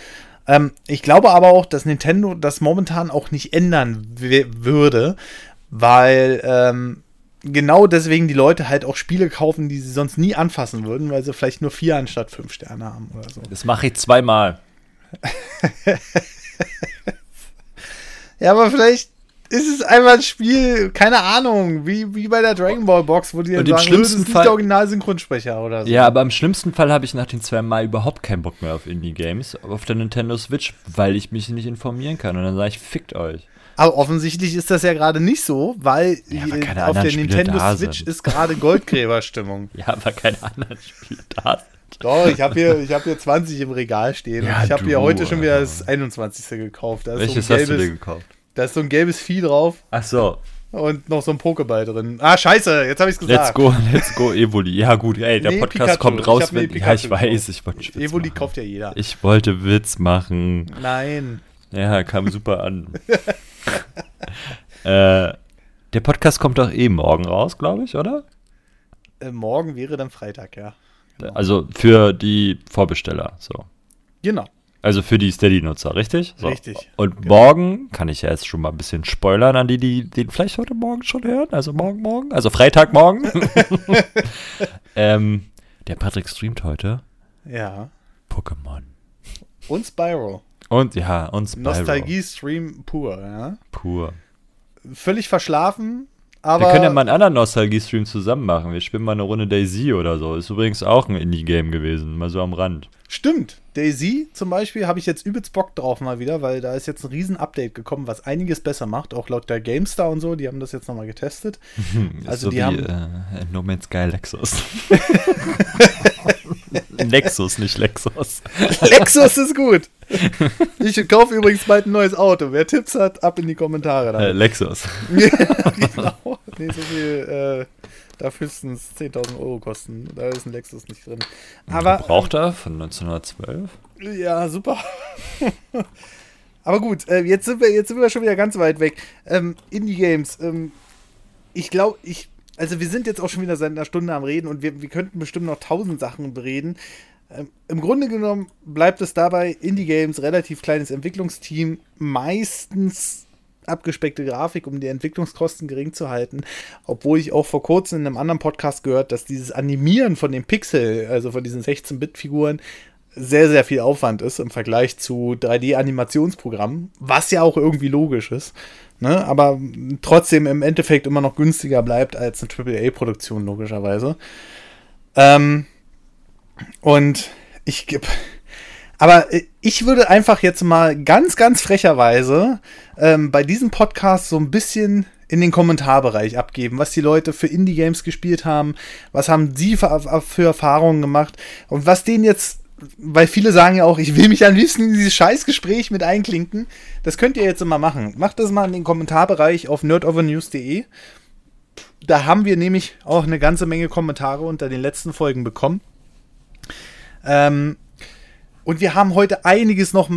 Ähm, ich glaube aber auch, dass Nintendo das momentan auch nicht ändern würde, weil ähm, genau deswegen die Leute halt auch Spiele kaufen, die sie sonst nie anfassen würden, weil sie vielleicht nur vier anstatt fünf Sterne haben oder so. Das mache ich zweimal. (laughs) Ja, aber vielleicht ist es einfach ein Spiel, keine Ahnung, wie, wie bei der Dragon Ball Box, wo die dann Und im sagen, schlimmsten das ist nicht Fall- der Original-Synchronsprecher oder so. Ja, aber im schlimmsten Fall habe ich nach den zwei Mal überhaupt keinen Bock mehr auf Indie-Games auf der Nintendo Switch, weil ich mich nicht informieren kann. Und dann sage ich, fickt euch. Aber offensichtlich ist das ja gerade nicht so, weil, Ja, weil keine auf der Spiele Nintendo Switch sind. ist gerade Goldgräberstimmung. (laughs) Ja, weil keine anderen Spiele da sind. Doch, ich habe hier, ich hab hier 20 im Regal stehen. Ja, und ich habe hier heute schon wieder das 21. gekauft. Da ist, Welches ein hast du dir gekauft? Da ist so ein gelbes Vieh drauf Ach so. und noch so ein Pokéball drin. Ah, scheiße, jetzt habe ich es gesagt. Let's go, (laughs) let's go, Evoli. Ja, gut, ey, der Nee, Podcast Pikachu. kommt Ich raus. mir Wenn, Pikachu ja, ich weiß, ich wollte Witz Evoli machen. kauft ja jeder. Ich wollte Witz machen. Nein. Ja, kam super an. (laughs) äh, der Podcast kommt doch eh morgen raus, glaube ich, oder? Äh, morgen wäre dann Freitag, ja. Genau. Also für die Vorbesteller, so. Genau. Also für die Steady-Nutzer, richtig? So. Richtig, Und genau. morgen kann ich ja jetzt schon mal ein bisschen spoilern an die, die den vielleicht heute Morgen schon hören. Also morgen, morgen. Also Freitagmorgen. (laughs) (laughs) ähm, der Patrick streamt heute Ja. Pokémon. Und Spyro. Und ja, und Spyro. Nostalgie-Stream pur, ja. Pur. Völlig verschlafen, aber. Wir können ja mal einen anderen Nostalgie-Stream zusammen machen. Wir spielen mal eine Runde Daisy oder so. Ist übrigens auch ein Indie-Game gewesen, mal so am Rand. Stimmt. Daisy zum Beispiel habe ich jetzt übelst Bock drauf mal wieder, weil da ist jetzt ein Riesen-Update gekommen, was einiges besser macht. Auch laut der GameStar und so, die haben das jetzt nochmal getestet. (laughs) Also so die wie, haben- äh, No Man's Sky Lexus. (laughs) Lexus, nicht Lexus. (laughs) Lexus ist gut. Ich kaufe übrigens bald ein neues Auto. Wer Tipps hat, ab in die Kommentare. Äh. Lexus. (laughs) genau. Nee, so viel äh, darf höchstens 10.000 Euro kosten. Da ist ein Lexus nicht drin. Aber Braucht er von 1912? Ja, super. (laughs) Aber gut, äh, jetzt, sind wir, jetzt sind wir schon wieder ganz weit weg. Ähm, Indie-Games. Ähm, ich glaube, ich. Also, wir sind jetzt auch schon wieder seit einer Stunde am Reden und wir, wir könnten bestimmt noch tausend Sachen bereden. Ähm, Im Grunde genommen bleibt es dabei, Indie Games, relativ kleines Entwicklungsteam, meistens abgespeckte Grafik, um die Entwicklungskosten gering zu halten. Obwohl ich auch vor kurzem in einem anderen Podcast gehört, dass dieses Animieren von dem Pixel, also von diesen 16-Bit-Figuren, sehr, sehr viel Aufwand ist im Vergleich zu 3D-Animationsprogrammen, was ja auch irgendwie logisch ist. Ne? Aber trotzdem im Endeffekt immer noch günstiger bleibt als eine AAA-Produktion, logischerweise. Ähm, und ich gebe. Aber ich würde einfach jetzt mal ganz, ganz frecherweise ähm, bei diesem Podcast so ein bisschen in den Kommentarbereich abgeben, was die Leute für Indie-Games gespielt haben, was haben sie für, für Erfahrungen gemacht und was denen jetzt weil viele sagen ja auch, ich will mich am liebsten in dieses Scheißgespräch mit einklinken. Das könnt ihr jetzt immer machen. Macht das mal in den Kommentarbereich auf nerdovernews.de. Da haben wir nämlich auch eine ganze Menge Kommentare unter den letzten Folgen bekommen. Ähm, und wir haben heute einiges noch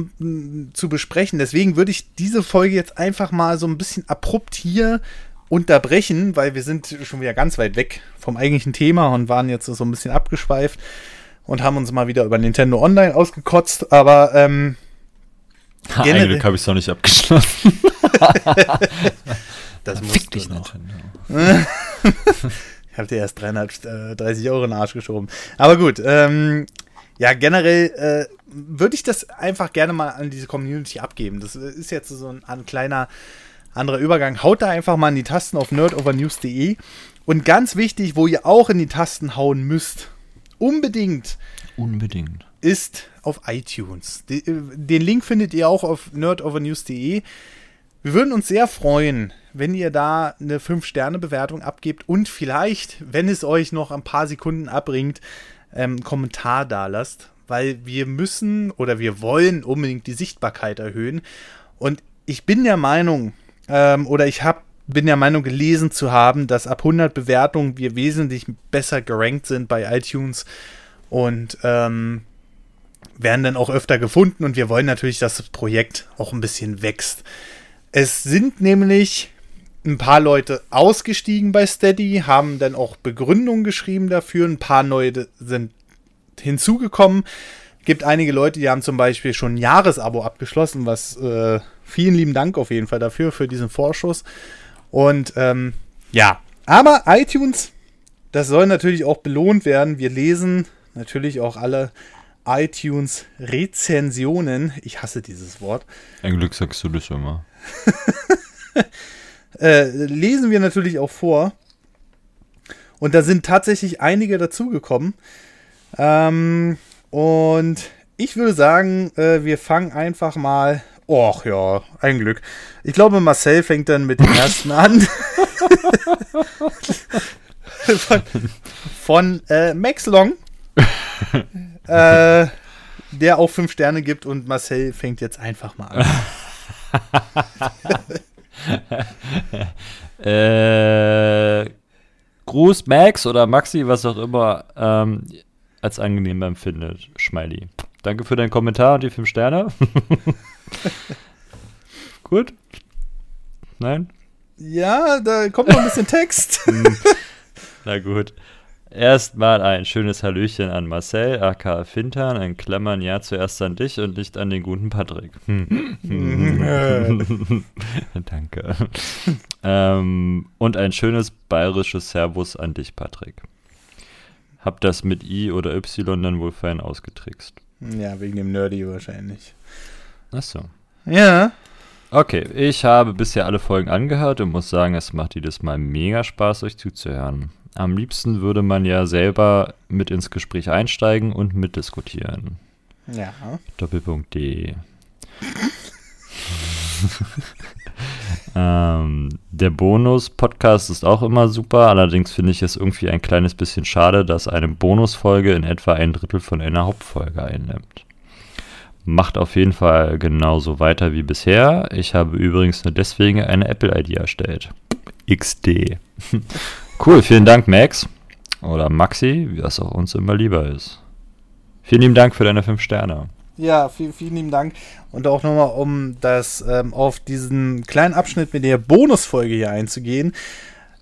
zu besprechen. Deswegen würde ich diese Folge jetzt einfach mal so ein bisschen abrupt hier unterbrechen, weil wir sind schon wieder ganz weit weg vom eigentlichen Thema und waren jetzt so ein bisschen abgeschweift und haben uns mal wieder über Nintendo Online ausgekotzt, aber ähm, ha, ein Glück habe ich es noch nicht abgeschlossen. (laughs) das muss Fick dich noch. (laughs) ich habe dir erst 330 Euro in den Arsch geschoben. Aber gut, ähm, ja, generell äh, würde ich das einfach gerne mal an diese Community abgeben. Das ist jetzt so ein, ein kleiner anderer Übergang. Haut da einfach mal in die Tasten auf nerdovernews.de. Und ganz wichtig, wo ihr auch in die Tasten hauen müsst, unbedingt. Unbedingt. Ist auf iTunes. Den Link findet ihr auch auf nerdovernews.de. Wir würden uns sehr freuen, wenn ihr da eine 5-Sterne-Bewertung abgebt und vielleicht, wenn es euch noch ein paar Sekunden abbringt, ähm, einen Kommentar da lasst, weil wir müssen oder wir wollen unbedingt die Sichtbarkeit erhöhen. Und ich bin der Meinung, ähm, oder ich habe bin der Meinung gelesen zu haben, dass ab 100 Bewertungen wir wesentlich besser gerankt sind bei iTunes und ähm, werden dann auch öfter gefunden und wir wollen natürlich, dass das Projekt auch ein bisschen wächst. Es sind nämlich ein paar Leute ausgestiegen bei Steady, haben dann auch Begründungen geschrieben dafür, ein paar neue sind hinzugekommen. Gibt einige Leute, die haben zum Beispiel schon ein Jahresabo abgeschlossen, was äh, vielen lieben Dank auf jeden Fall dafür, für diesen Vorschuss. Und ähm, ja, aber iTunes, das soll natürlich auch belohnt werden. Wir lesen natürlich auch alle iTunes-Rezensionen. Ich hasse dieses Wort. Ein Glück sagst du das immer. (laughs) äh, lesen wir natürlich auch vor. Und da sind tatsächlich einige dazugekommen. Ähm, und ich würde sagen, äh, wir fangen einfach mal Och ja, ein Glück. Ich glaube, Marcel fängt dann mit dem ersten an. von, von äh, Max Long. (laughs) äh, der auch fünf Sterne gibt und Marcel fängt jetzt einfach mal an. (laughs) äh, Gruß Max oder Maxi, was auch immer, ähm, als angenehm empfindet. Schmeili. Danke für deinen Kommentar und die fünf Sterne. (laughs) Gut? Nein? Ja, da kommt noch ein bisschen Text. (laughs) Hm. Na gut. Erstmal ein schönes Hallöchen an Marcel, aka Fintan, ein Klammern ja zuerst an dich und nicht an den guten Patrick. Hm. (laughs) Danke. ähm, und ein schönes bayerisches Servus an dich, Patrick. Hab das mit I oder Y dann wohl fein ausgetrickst. Ja, wegen dem Nerdy wahrscheinlich. Ach so. Ja. Okay, ich habe bisher alle Folgen angehört und muss sagen, es macht jedes Mal mega Spaß, euch zuzuhören. Am liebsten würde man ja selber mit ins Gespräch einsteigen und mitdiskutieren. Ja. Doppelpunkt D. (laughs) ähm, der Bonus-Podcast ist auch immer super, allerdings finde ich es irgendwie ein kleines bisschen schade, dass eine Bonusfolge in etwa ein Drittel von einer Hauptfolge einnimmt. Macht auf jeden Fall genauso weiter wie bisher. Ich habe übrigens nur deswegen eine Apple-ID erstellt. XD. (laughs) cool, vielen Dank, Max. Oder Maxi, wie das auch uns immer lieber ist. Vielen lieben Dank für deine 5 Sterne. Ja, vielen, vielen lieben Dank. Und auch nochmal, um das ähm, auf diesen kleinen Abschnitt mit der Bonusfolge hier einzugehen.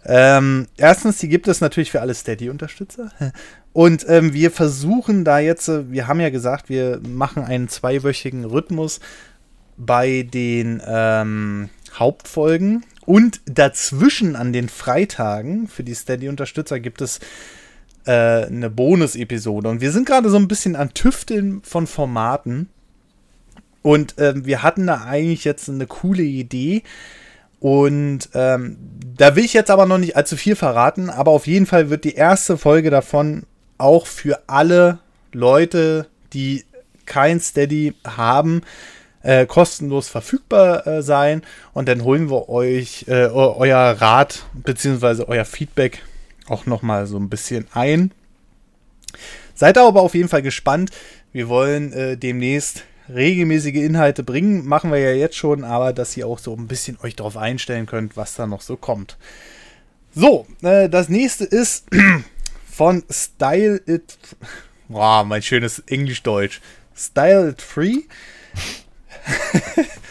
Ähm, erstens, die gibt es natürlich für alle Steady-Unterstützer. (laughs) Und ähm, wir versuchen da jetzt, äh, wir haben ja gesagt, wir machen einen zweiwöchigen Rhythmus bei den ähm, Hauptfolgen. Und dazwischen an den Freitagen für die Steady-Unterstützer gibt es äh, eine Bonus-Episode. Und wir sind gerade so ein bisschen an Tüfteln von Formaten. Und ähm, wir hatten da eigentlich jetzt eine coole Idee. Und ähm, da will ich jetzt aber noch nicht allzu viel verraten. Aber auf jeden Fall wird die erste Folge davon auch für alle Leute, die kein Steady haben, äh, kostenlos verfügbar äh, sein. Und dann holen wir euch äh, euer Rat bzw. euer Feedback auch nochmal so ein bisschen ein. Seid aber auf jeden Fall gespannt. Wir wollen äh, demnächst regelmäßige Inhalte bringen. Machen wir ja jetzt schon, aber dass ihr auch so ein bisschen euch darauf einstellen könnt, was da noch so kommt. So, äh, das nächste ist (clears throat) von Style It. Boah, mein schönes Englisch-Deutsch. Style It Free. (laughs)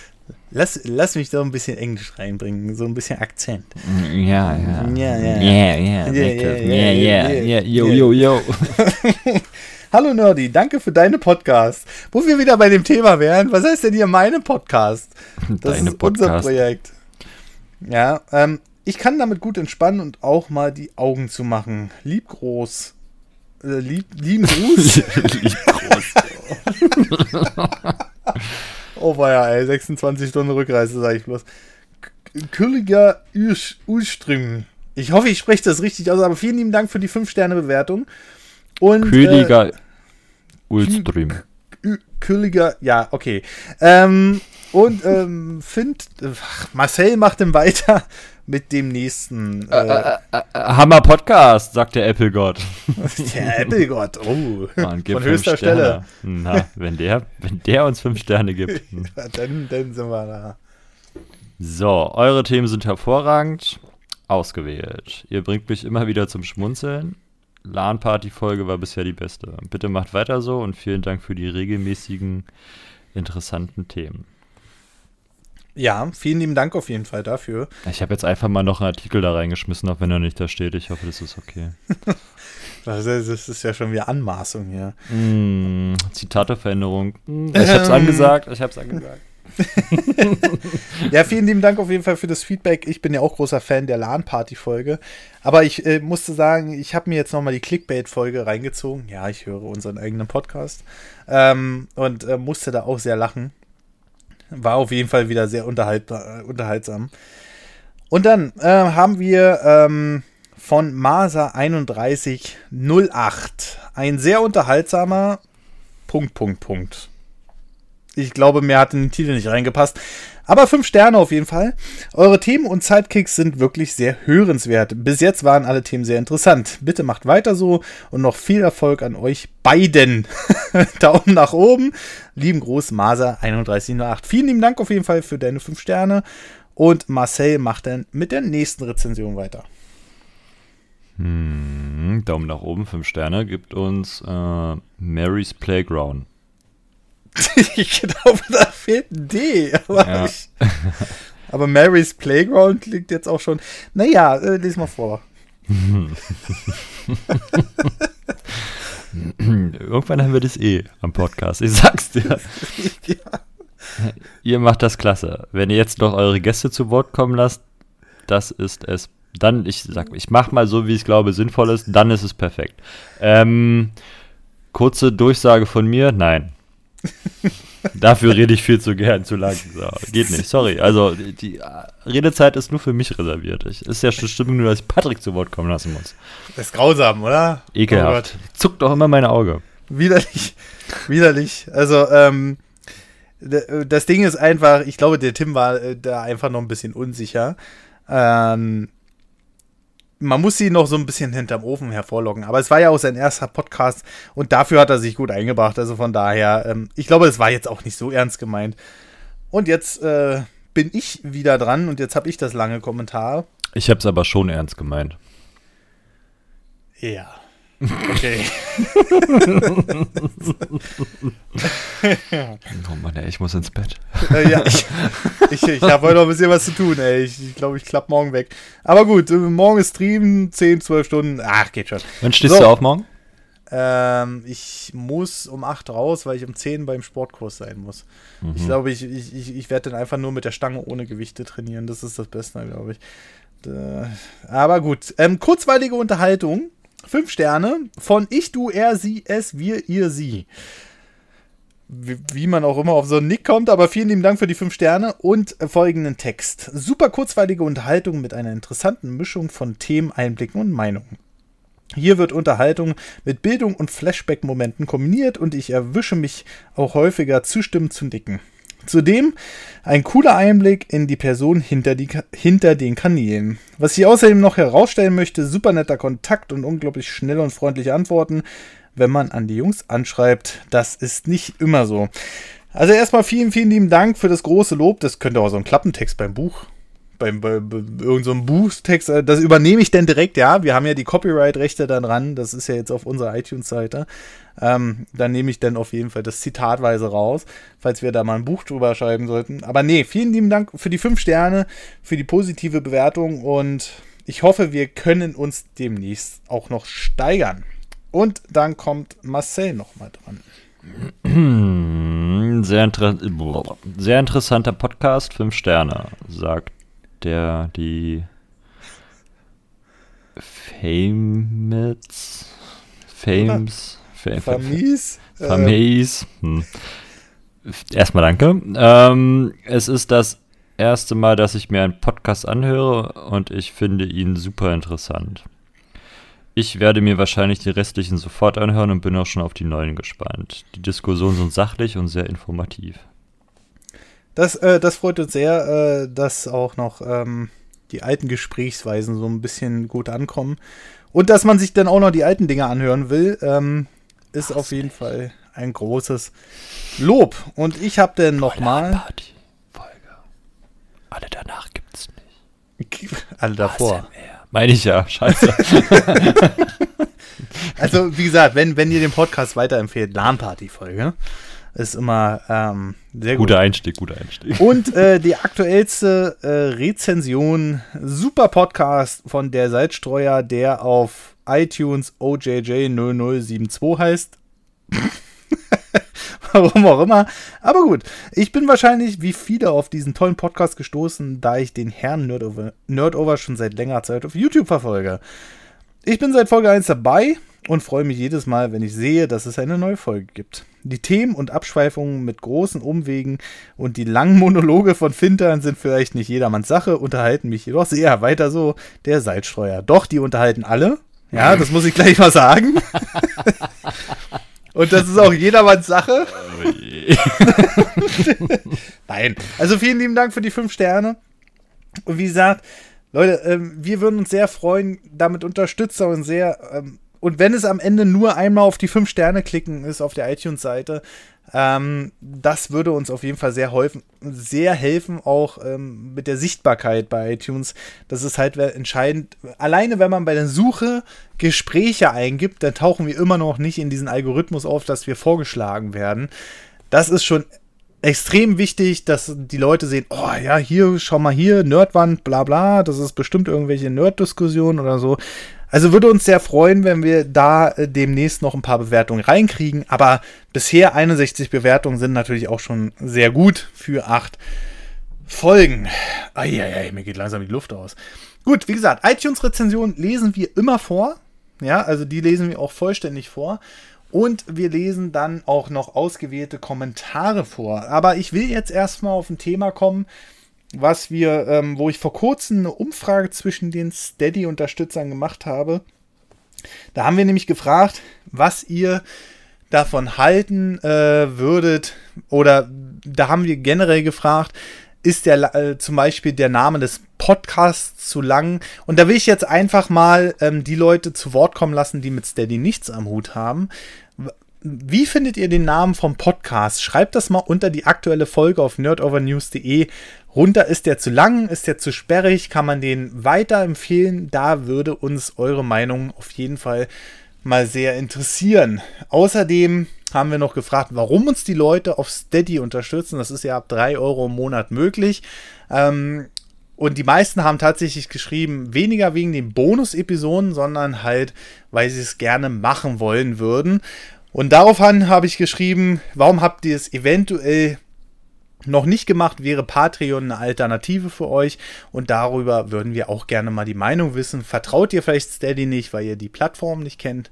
Lass, lass mich doch ein bisschen Englisch reinbringen, so ein bisschen Akzent. Ja, ja. Ja, ja. Ja, ja. Ja, ja, ja. Yo, yo, yo. (laughs) Hallo Nerdy, danke für deine Podcast. Wo wir wieder bei dem Thema wären, was heißt denn hier meine Podcast? Das Deine ist unser Podcast. Projekt. Ja, ähm, ich kann damit gut entspannen und auch mal die Augen zu machen. Lieb groß. Äh, lieb, lieben Gruß. (laughs) Lieb groß. (laughs) oh weia, ey, 26 Stunden Rückreise, sage ich bloß. Külliger Ustrüm. Ich hoffe, ich spreche das richtig aus, aber vielen lieben Dank für die 5-Sterne-Bewertung. Und, Äh. Ü- Külliger, ja, okay. Ähm, und ähm, Find, Marcel macht dann weiter mit dem nächsten. Äh, Hammer Podcast, sagt der Apple-Gott. (laughs) der Applegott, oh, Mann, gib von höchster Stelle. Na, wenn der, wenn der uns fünf Sterne gibt. (laughs) Ja, dann, dann sind wir da. So, eure Themen sind hervorragend ausgewählt. Ihr bringt mich immer wieder zum Schmunzeln. LAN-Party-Folge war bisher die beste. Bitte macht weiter so und vielen Dank für die regelmäßigen, interessanten Themen. Ja, vielen lieben Dank auf jeden Fall dafür. Ich habe jetzt einfach mal noch einen Artikel da reingeschmissen, auch wenn er nicht da steht. Ich hoffe, das ist okay. (laughs) Das ist, das ist ja schon wieder Anmaßung hier. Mm, Zitateveränderung. Mm, ich hab's angesagt, ich hab's angesagt. (laughs) Ja, vielen lieben Dank auf jeden Fall für das Feedback. Ich bin ja auch großer Fan der LAN-Party-Folge. Aber ich äh, musste sagen, ich habe mir jetzt nochmal die Clickbait-Folge reingezogen. Ja, ich höre unseren eigenen Podcast. Ähm, und äh, musste da auch sehr lachen. War auf jeden Fall wieder sehr äh, unterhaltsam. Und dann äh, haben wir ähm, von Masa 3108 ein sehr unterhaltsamer Punkt, Punkt, Punkt. Ich glaube, mehr hat in den Titel nicht reingepasst. Aber fünf Sterne auf jeden Fall. Eure Themen und Sidekicks sind wirklich sehr hörenswert. Bis jetzt waren alle Themen sehr interessant. Bitte macht weiter so und noch viel Erfolg an euch beiden. (laughs) Daumen nach oben. Lieben Gruß, Masa3108. Vielen lieben Dank auf jeden Fall für deine fünf Sterne. Und Marcel macht dann mit der nächsten Rezension weiter. Hm, Daumen nach oben, fünf Sterne, gibt uns äh, Mary's Playground. (laughs) ich glaube, da fehlt ein D. Aber, Ja. ich, aber Mary's Playground klingt jetzt auch schon. Naja, äh, lies mal vor. (laughs) Irgendwann haben wir das eh am Podcast. Ich sag's dir. (laughs) ja. Ihr macht das klasse. Wenn ihr jetzt noch eure Gäste zu Wort kommen lasst, das ist es. Dann, ich sag, ich mach mal so, wie ich glaube, sinnvoll ist, dann ist es perfekt. Ähm, kurze Durchsage von mir, nein. Dafür rede ich viel zu gern, zu lang. So, geht nicht, sorry. Also, die, die Redezeit ist nur für mich reserviert. Ich, ist ja schon Stimmung nur, dass ich Patrick zu Wort kommen lassen muss. Das ist grausam, oder? Ekelhaft. Oh Zuckt doch immer meine Auge. Widerlich. Widerlich. Also, ähm, das Ding ist einfach, ich glaube, der Tim war äh, da einfach noch ein bisschen unsicher. Ähm, man muss sie noch so ein bisschen hinterm Ofen hervorlocken. Aber es war ja auch sein erster Podcast und dafür hat er sich gut eingebracht. Also von daher, ähm, ich glaube, es war jetzt auch nicht so ernst gemeint. Und jetzt äh, bin ich wieder dran und jetzt habe ich das lange Kommentar. Ich hab's aber schon ernst gemeint. Ja. Okay. (laughs) oh Mann, ey, ich muss ins Bett. Äh, ja, (laughs) ich, ich, ich habe heute noch ein bisschen was zu tun, ey. Ich glaube, ich, glaub, ich klappe morgen weg. Aber gut, äh, morgen ist Stream, 10, 12 Stunden. Ach, geht schon. Wann stehst so. du auf morgen? Ähm, ich muss um 8 raus, weil ich um 10 beim Sportkurs sein muss. Mhm. Ich glaube, ich, ich, ich, ich werde dann einfach nur mit der Stange ohne Gewichte trainieren. Das ist das Beste, glaube ich. Äh, aber gut. Ähm, kurzweilige Unterhaltung. Fünf Sterne von ich, du, er, sie, es, wir, ihr, sie. Wie, man auch immer auf so einen Nick kommt, aber vielen lieben Dank für die fünf Sterne und folgenden Text. Super kurzweilige Unterhaltung mit einer interessanten Mischung von Themen, Einblicken und Meinungen. Hier wird Unterhaltung mit Bildung und Flashback-Momenten kombiniert und ich erwische mich auch häufiger zustimmend zu nicken. Zudem ein cooler Einblick in die Person hinter, die, hinter den Kanälen. Was ich außerdem noch herausstellen möchte, super netter Kontakt und unglaublich schnelle und freundliche Antworten, wenn man an die Jungs anschreibt. Das ist nicht immer so. Also erstmal vielen, vielen lieben Dank für das große Lob. Das könnte auch so ein Klappentext beim Buch beim, bei, bei irgendeinem so Buchstext, äh, das übernehme ich denn direkt, ja. Wir haben ja die Copyright-Rechte da dran, das ist ja jetzt auf unserer iTunes-Seite. Ähm, dann nehme ich dann auf jeden Fall das zitatweise raus, falls wir da mal ein Buch drüber schreiben sollten. Aber nee, vielen lieben Dank für die fünf Sterne, für die positive Bewertung und ich hoffe, wir können uns demnächst auch noch steigern. Und dann kommt Marcel nochmal dran. Sehr, inter sehr interessanter Podcast, fünf Sterne, sagt der die Famous Fames Famis Famis hm. Erstmal danke. Ähm, es ist das erste Mal, dass ich mir einen Podcast anhöre und ich finde ihn super interessant. Ich werde mir wahrscheinlich die restlichen sofort anhören und bin auch schon auf die neuen gespannt. Die Diskussionen sind sachlich und sehr informativ. Das, äh, das freut uns sehr, äh, dass auch noch ähm, die alten Gesprächsweisen so ein bisschen gut ankommen. Und dass man sich dann auch noch die alten Dinge anhören will, ähm, ist Ach, auf jeden nicht. Fall ein großes Lob. Und ich habe dann nochmal. Alle danach gibt's nicht. (laughs) Alle davor. Meine ich ja, scheiße. (laughs) also, wie gesagt, wenn, wenn ihr den Podcast weiterempfehlt, LAN-Party-Folge ist immer ähm, sehr gut. Guter Einstieg, guter Einstieg. Und äh, (laughs) die aktuellste äh, Rezension, super Podcast von der Salzstreuer, der auf iTunes OJJ0072 heißt. (laughs) Warum auch immer. Aber gut, ich bin wahrscheinlich wie viele auf diesen tollen Podcast gestoßen, da ich den Herrn Nerdover, Nerdover schon seit längerer Zeit auf YouTube verfolge. Ich bin seit Folge 1 dabei und freue mich jedes Mal, wenn ich sehe, dass es eine neue Folge gibt. Die Themen und Abschweifungen mit großen Umwegen und die langen Monologe von Fintern sind vielleicht nicht jedermanns Sache, unterhalten mich jedoch sehr. Weiter so, der Salzstreuer. Doch, die unterhalten alle. Ja, das muss ich gleich mal sagen. (laughs) und das ist auch jedermanns Sache. (laughs) Nein. Also vielen lieben Dank für die fünf Sterne. Und wie gesagt, Leute, ähm, wir würden uns sehr freuen, damit Unterstützer und sehr ähm, und wenn es am Ende nur einmal auf die fünf Sterne klicken ist auf der iTunes-Seite, ähm, das würde uns auf jeden Fall sehr, helfen, sehr helfen, auch ähm, mit der Sichtbarkeit bei iTunes. Das ist halt entscheidend. Alleine wenn man bei der Suche Gespräche eingibt, dann tauchen wir immer noch nicht in diesen Algorithmus auf, dass wir vorgeschlagen werden. Das ist schon extrem wichtig, dass die Leute sehen, oh ja, hier, schau mal hier, Nerdwand, bla bla, das ist bestimmt irgendwelche Nerd-Diskussionen oder so. Also würde uns sehr freuen, wenn wir da äh, demnächst noch ein paar Bewertungen reinkriegen. Aber bisher 61 Bewertungen sind natürlich auch schon sehr gut für acht Folgen. Eieiei, mir geht langsam die Luft aus. Gut, wie gesagt, iTunes-Rezensionen lesen wir immer vor. Ja, also die lesen wir auch vollständig vor. Und wir lesen dann auch noch ausgewählte Kommentare vor. Aber ich will jetzt erstmal auf ein Thema kommen, was wir, ähm, wo ich vor kurzem eine Umfrage zwischen den Steady-Unterstützern gemacht habe. Da haben wir nämlich gefragt, was ihr davon halten äh, würdet, oder da haben wir generell gefragt, ist der äh, zum Beispiel der Name des Podcasts zu lang? Und da will ich jetzt einfach mal ähm, die Leute zu Wort kommen lassen, die mit Steady nichts am Hut haben. Wie findet ihr den Namen vom Podcast? Schreibt das mal unter die aktuelle Folge auf nerdovernews.de runter. Ist der zu lang? Ist der zu sperrig? Kann man den weiterempfehlen? Da würde uns eure Meinung auf jeden Fall mal sehr interessieren. Außerdem haben wir noch gefragt, warum uns die Leute auf Steady unterstützen. Das ist ja ab 3 Euro im Monat möglich. Ähm, und die meisten haben tatsächlich geschrieben, weniger wegen den Bonus-Episoden, sondern halt, weil sie es gerne machen wollen würden. Und daraufhin habe ich geschrieben, warum habt ihr es eventuell noch nicht gemacht, wäre Patreon eine Alternative für euch und darüber würden wir auch gerne mal die Meinung wissen. Vertraut ihr vielleicht Steady nicht, weil ihr die Plattform nicht kennt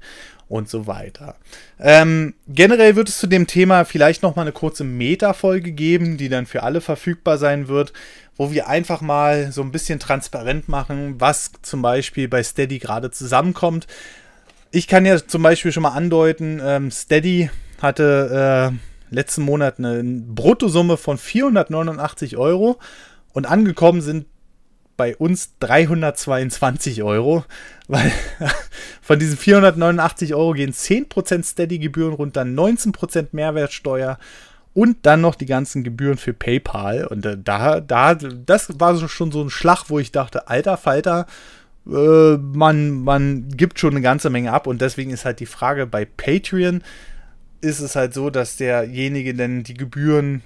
und so weiter. Ähm, generell wird es zu dem Thema vielleicht noch mal eine kurze Meta-Folge geben, die dann für alle verfügbar sein wird, wo wir einfach mal so ein bisschen transparent machen, was zum Beispiel bei Steady gerade zusammenkommt. Ich kann ja zum Beispiel schon mal andeuten, ähm, Steady hatte äh, letzten Monat eine Bruttosumme von 489 Euro und angekommen sind bei uns 322 Euro, (laughs) weil von diesen 489 Euro gehen 10% Steady-Gebühren runter, 19% Mehrwertsteuer und dann noch die ganzen Gebühren für PayPal. Und äh, da, da, das war schon so ein Schlag, wo ich dachte, alter Falter, äh, man, man gibt schon eine ganze Menge ab. Und deswegen ist halt die Frage bei Patreon, ist es halt so, dass derjenige denn die Gebühren,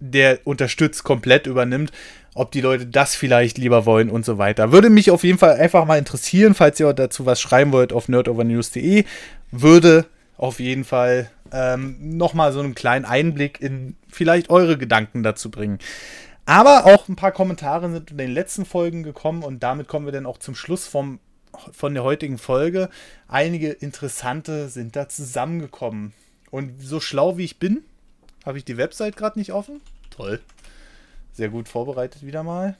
der unterstützt, komplett übernimmt ob die Leute das vielleicht lieber wollen und so weiter. Würde mich auf jeden Fall einfach mal interessieren, falls ihr dazu was schreiben wollt auf nerdovernews.de. Würde auf jeden Fall ähm, nochmal so einen kleinen Einblick in vielleicht eure Gedanken dazu bringen. Aber auch ein paar Kommentare sind in den letzten Folgen gekommen und damit kommen wir dann auch zum Schluss vom, von der heutigen Folge. Einige interessante sind da zusammengekommen. Und so schlau wie ich bin, habe ich die Website gerade nicht offen. Toll. Sehr gut vorbereitet wieder mal.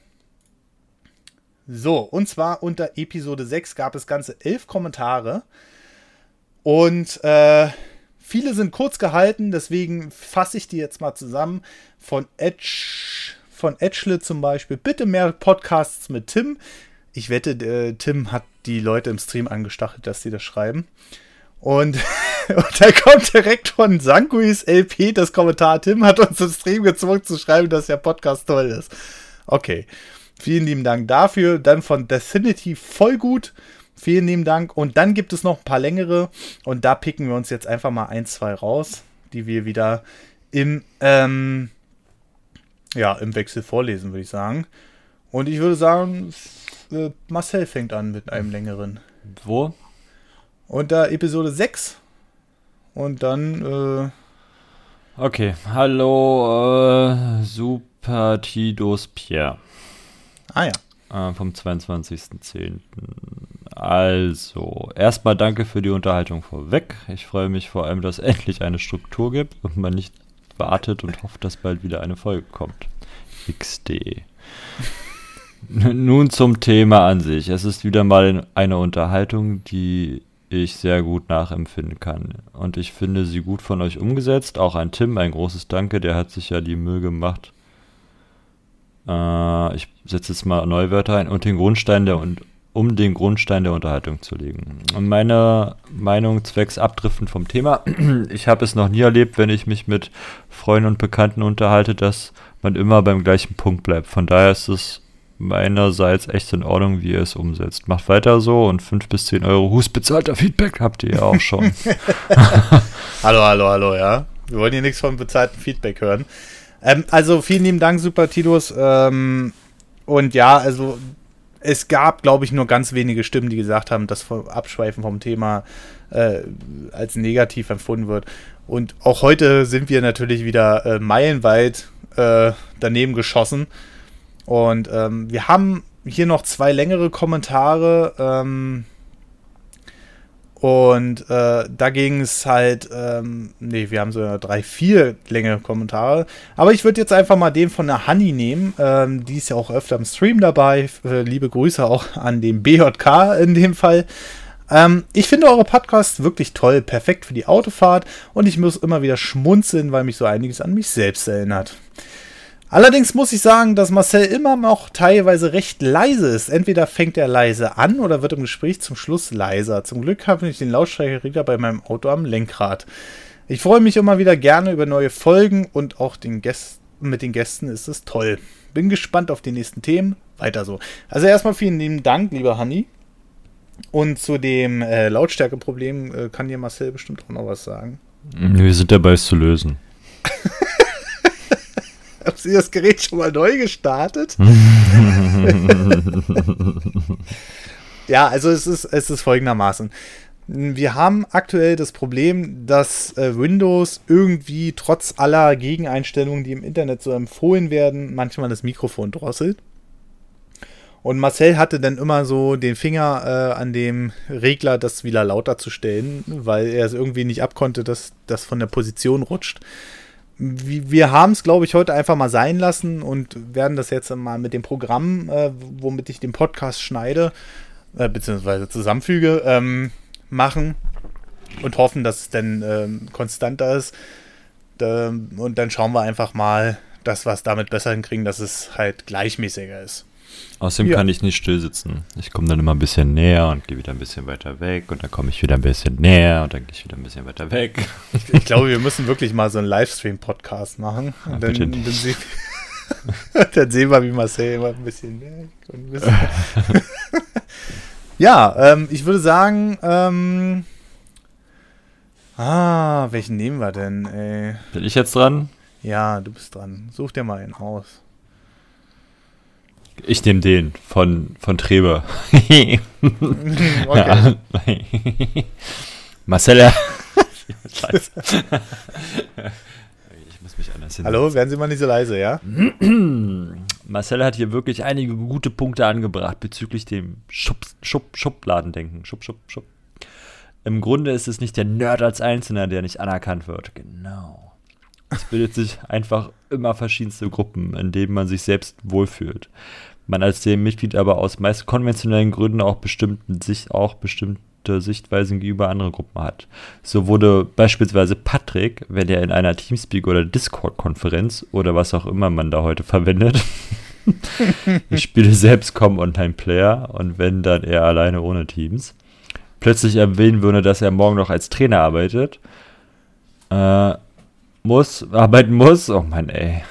So, und zwar unter Episode 6 gab es ganze elf Kommentare. Und äh, viele sind kurz gehalten, deswegen fasse ich die jetzt mal zusammen. Von Edge, von Edgele zum Beispiel. Bitte mehr Podcasts mit Tim. Ich wette, äh, Tim hat die Leute im Stream angestachelt, dass sie das schreiben. Und, (laughs) und da kommt direkt von Sankuis LP das Kommentar. Tim hat uns im Stream gezwungen zu schreiben, dass der Podcast toll ist. Okay. Vielen lieben Dank dafür. Dann von Definity voll gut. Vielen lieben Dank. Und dann gibt es noch ein paar längere. Und da picken wir uns jetzt einfach mal ein, zwei raus, die wir wieder im, ähm, ja, im Wechsel vorlesen, würde ich sagen. Und ich würde sagen, äh, Marcel fängt an mit einem längeren. Wo? Und da Episode 6. Und dann, äh. Okay, hallo, äh, Super Tidos Pierre. Ah ja. Äh, vom 22.10. Also, erstmal danke für die Unterhaltung vorweg. Ich freue mich vor allem, dass es endlich eine Struktur gibt und man nicht wartet und hofft, dass bald wieder eine Folge kommt. XD. Nun zum Thema an sich. Es ist wieder mal eine Unterhaltung, die ich sehr gut nachempfinden kann. Und ich finde sie gut von euch umgesetzt. Auch an Tim ein großes Danke, der hat sich ja die Mühe gemacht. Äh, ich setze jetzt mal Neuwörter ein und den Grundstein der und um den Grundstein der Unterhaltung zu legen. Und meine Meinung zwecks Abdriften vom Thema. (clears throat) Ich habe es noch nie erlebt, wenn ich mich mit Freunden und Bekannten unterhalte, dass man immer beim gleichen Punkt bleibt. Von daher ist es meinerseits echt in Ordnung, wie ihr es umsetzt. Macht weiter so und 5 bis 10 Euro Hus bezahlter Feedback habt ihr ja auch schon. (laughs) (laughs) hallo, hallo, hallo, ja. Wir wollen hier nichts von bezahltem Feedback hören. Ähm, also vielen lieben Dank, Super Titus. Ähm, und ja, also es gab, glaube ich, nur ganz wenige Stimmen, die gesagt haben, dass Abschweifen vom Thema äh, als negativ empfunden wird. Und auch heute sind wir natürlich wieder äh, meilenweit äh, daneben geschossen. Und ähm, wir haben hier noch zwei längere Kommentare. Ähm, und äh, da ging es halt, ähm, nee, wir haben so drei, vier längere Kommentare. Aber ich würde jetzt einfach mal den von der Honey nehmen. Ähm, die ist ja auch öfter im Stream dabei. Äh, liebe Grüße auch an den BJK in dem Fall. Ähm, ich finde eure Podcasts wirklich toll, perfekt für die Autofahrt und ich muss immer wieder schmunzeln, weil mich so einiges an mich selbst erinnert. Allerdings muss ich sagen, dass Marcel immer noch teilweise recht leise ist. Entweder fängt er leise an oder wird im Gespräch zum Schluss leiser. Zum Glück habe ich den Lautsprecherregler bei meinem Auto am Lenkrad. Ich freue mich immer wieder gerne über neue Folgen und auch den Gästen, mit den Gästen ist es toll. Bin gespannt auf die nächsten Themen. Weiter so. Also erstmal vielen lieben Dank, lieber Hanni. Und zu dem äh, Lautstärkeproblem äh, kann dir Marcel bestimmt auch noch was sagen. Wir sind dabei, es zu lösen. (laughs) Haben Sie das Gerät schon mal neu gestartet? (laughs) ja, also es ist, es ist folgendermaßen. Wir haben aktuell das Problem, dass äh, Windows irgendwie trotz aller Gegeneinstellungen, die im Internet so empfohlen werden, manchmal das Mikrofon drosselt. Und Marcel hatte dann immer so den Finger äh, an dem Regler, das wieder lauter zu stellen, weil er es irgendwie nicht abkonnte, dass das von der Position rutscht. Wir haben es, glaube ich, heute einfach mal sein lassen und werden das jetzt mal mit dem Programm, äh, womit ich den Podcast schneide, äh, beziehungsweise zusammenfüge, ähm, machen und hoffen, dass es dann ähm, konstanter ist. Ähm, und dann schauen wir einfach mal, dass wir es damit besser hinkriegen, dass es halt gleichmäßiger ist. Außerdem ja. kann ich nicht still sitzen. Ich komme dann immer ein bisschen näher und gehe wieder ein bisschen weiter weg und dann komme ich wieder ein bisschen näher und dann gehe ich wieder ein bisschen weiter weg. Ich, ich glaube, wir müssen wirklich mal so einen Livestream-Podcast machen. Und ah, dann, dann, sie, (laughs) dann, sehen wir, wie Marcel immer ein bisschen weg und ein bisschen. (laughs) ja, ähm, ich würde sagen, ähm, ah, welchen nehmen wir denn? Ey? Bin ich jetzt dran? Ja, du bist dran. Such dir mal einen aus. Ich nehme den von, von Treber. okay. (laughs) Marcella. (laughs) Scheiße. (laughs) ich muss mich anders hin. Hallo, werden Sie mal nicht so leise, ja? (clears throat) Marcella hat hier wirklich einige gute Punkte angebracht bezüglich dem Schub, Schub, Schubladendenken. Schub, Schub, Schub. Im Grunde ist es nicht der Nerd als Einzelner, der nicht anerkannt wird. Genau. Es bildet sich einfach immer verschiedenste Gruppen, in denen man sich selbst wohlfühlt. Man als Mitglied aber aus meist konventionellen Gründen auch bestimmten sich auch bestimmte Sichtweisen gegenüber anderen Gruppen hat. So wurde beispielsweise Patrick, wenn er in einer Teamspeak oder Discord-Konferenz oder was auch immer man da heute verwendet, (laughs) ich spiele selbst kaum Online-Player und wenn dann eher alleine ohne Teams, plötzlich erwähnen würde, dass er morgen noch als Trainer arbeitet, äh, muss, arbeiten muss. Oh Mann, ey.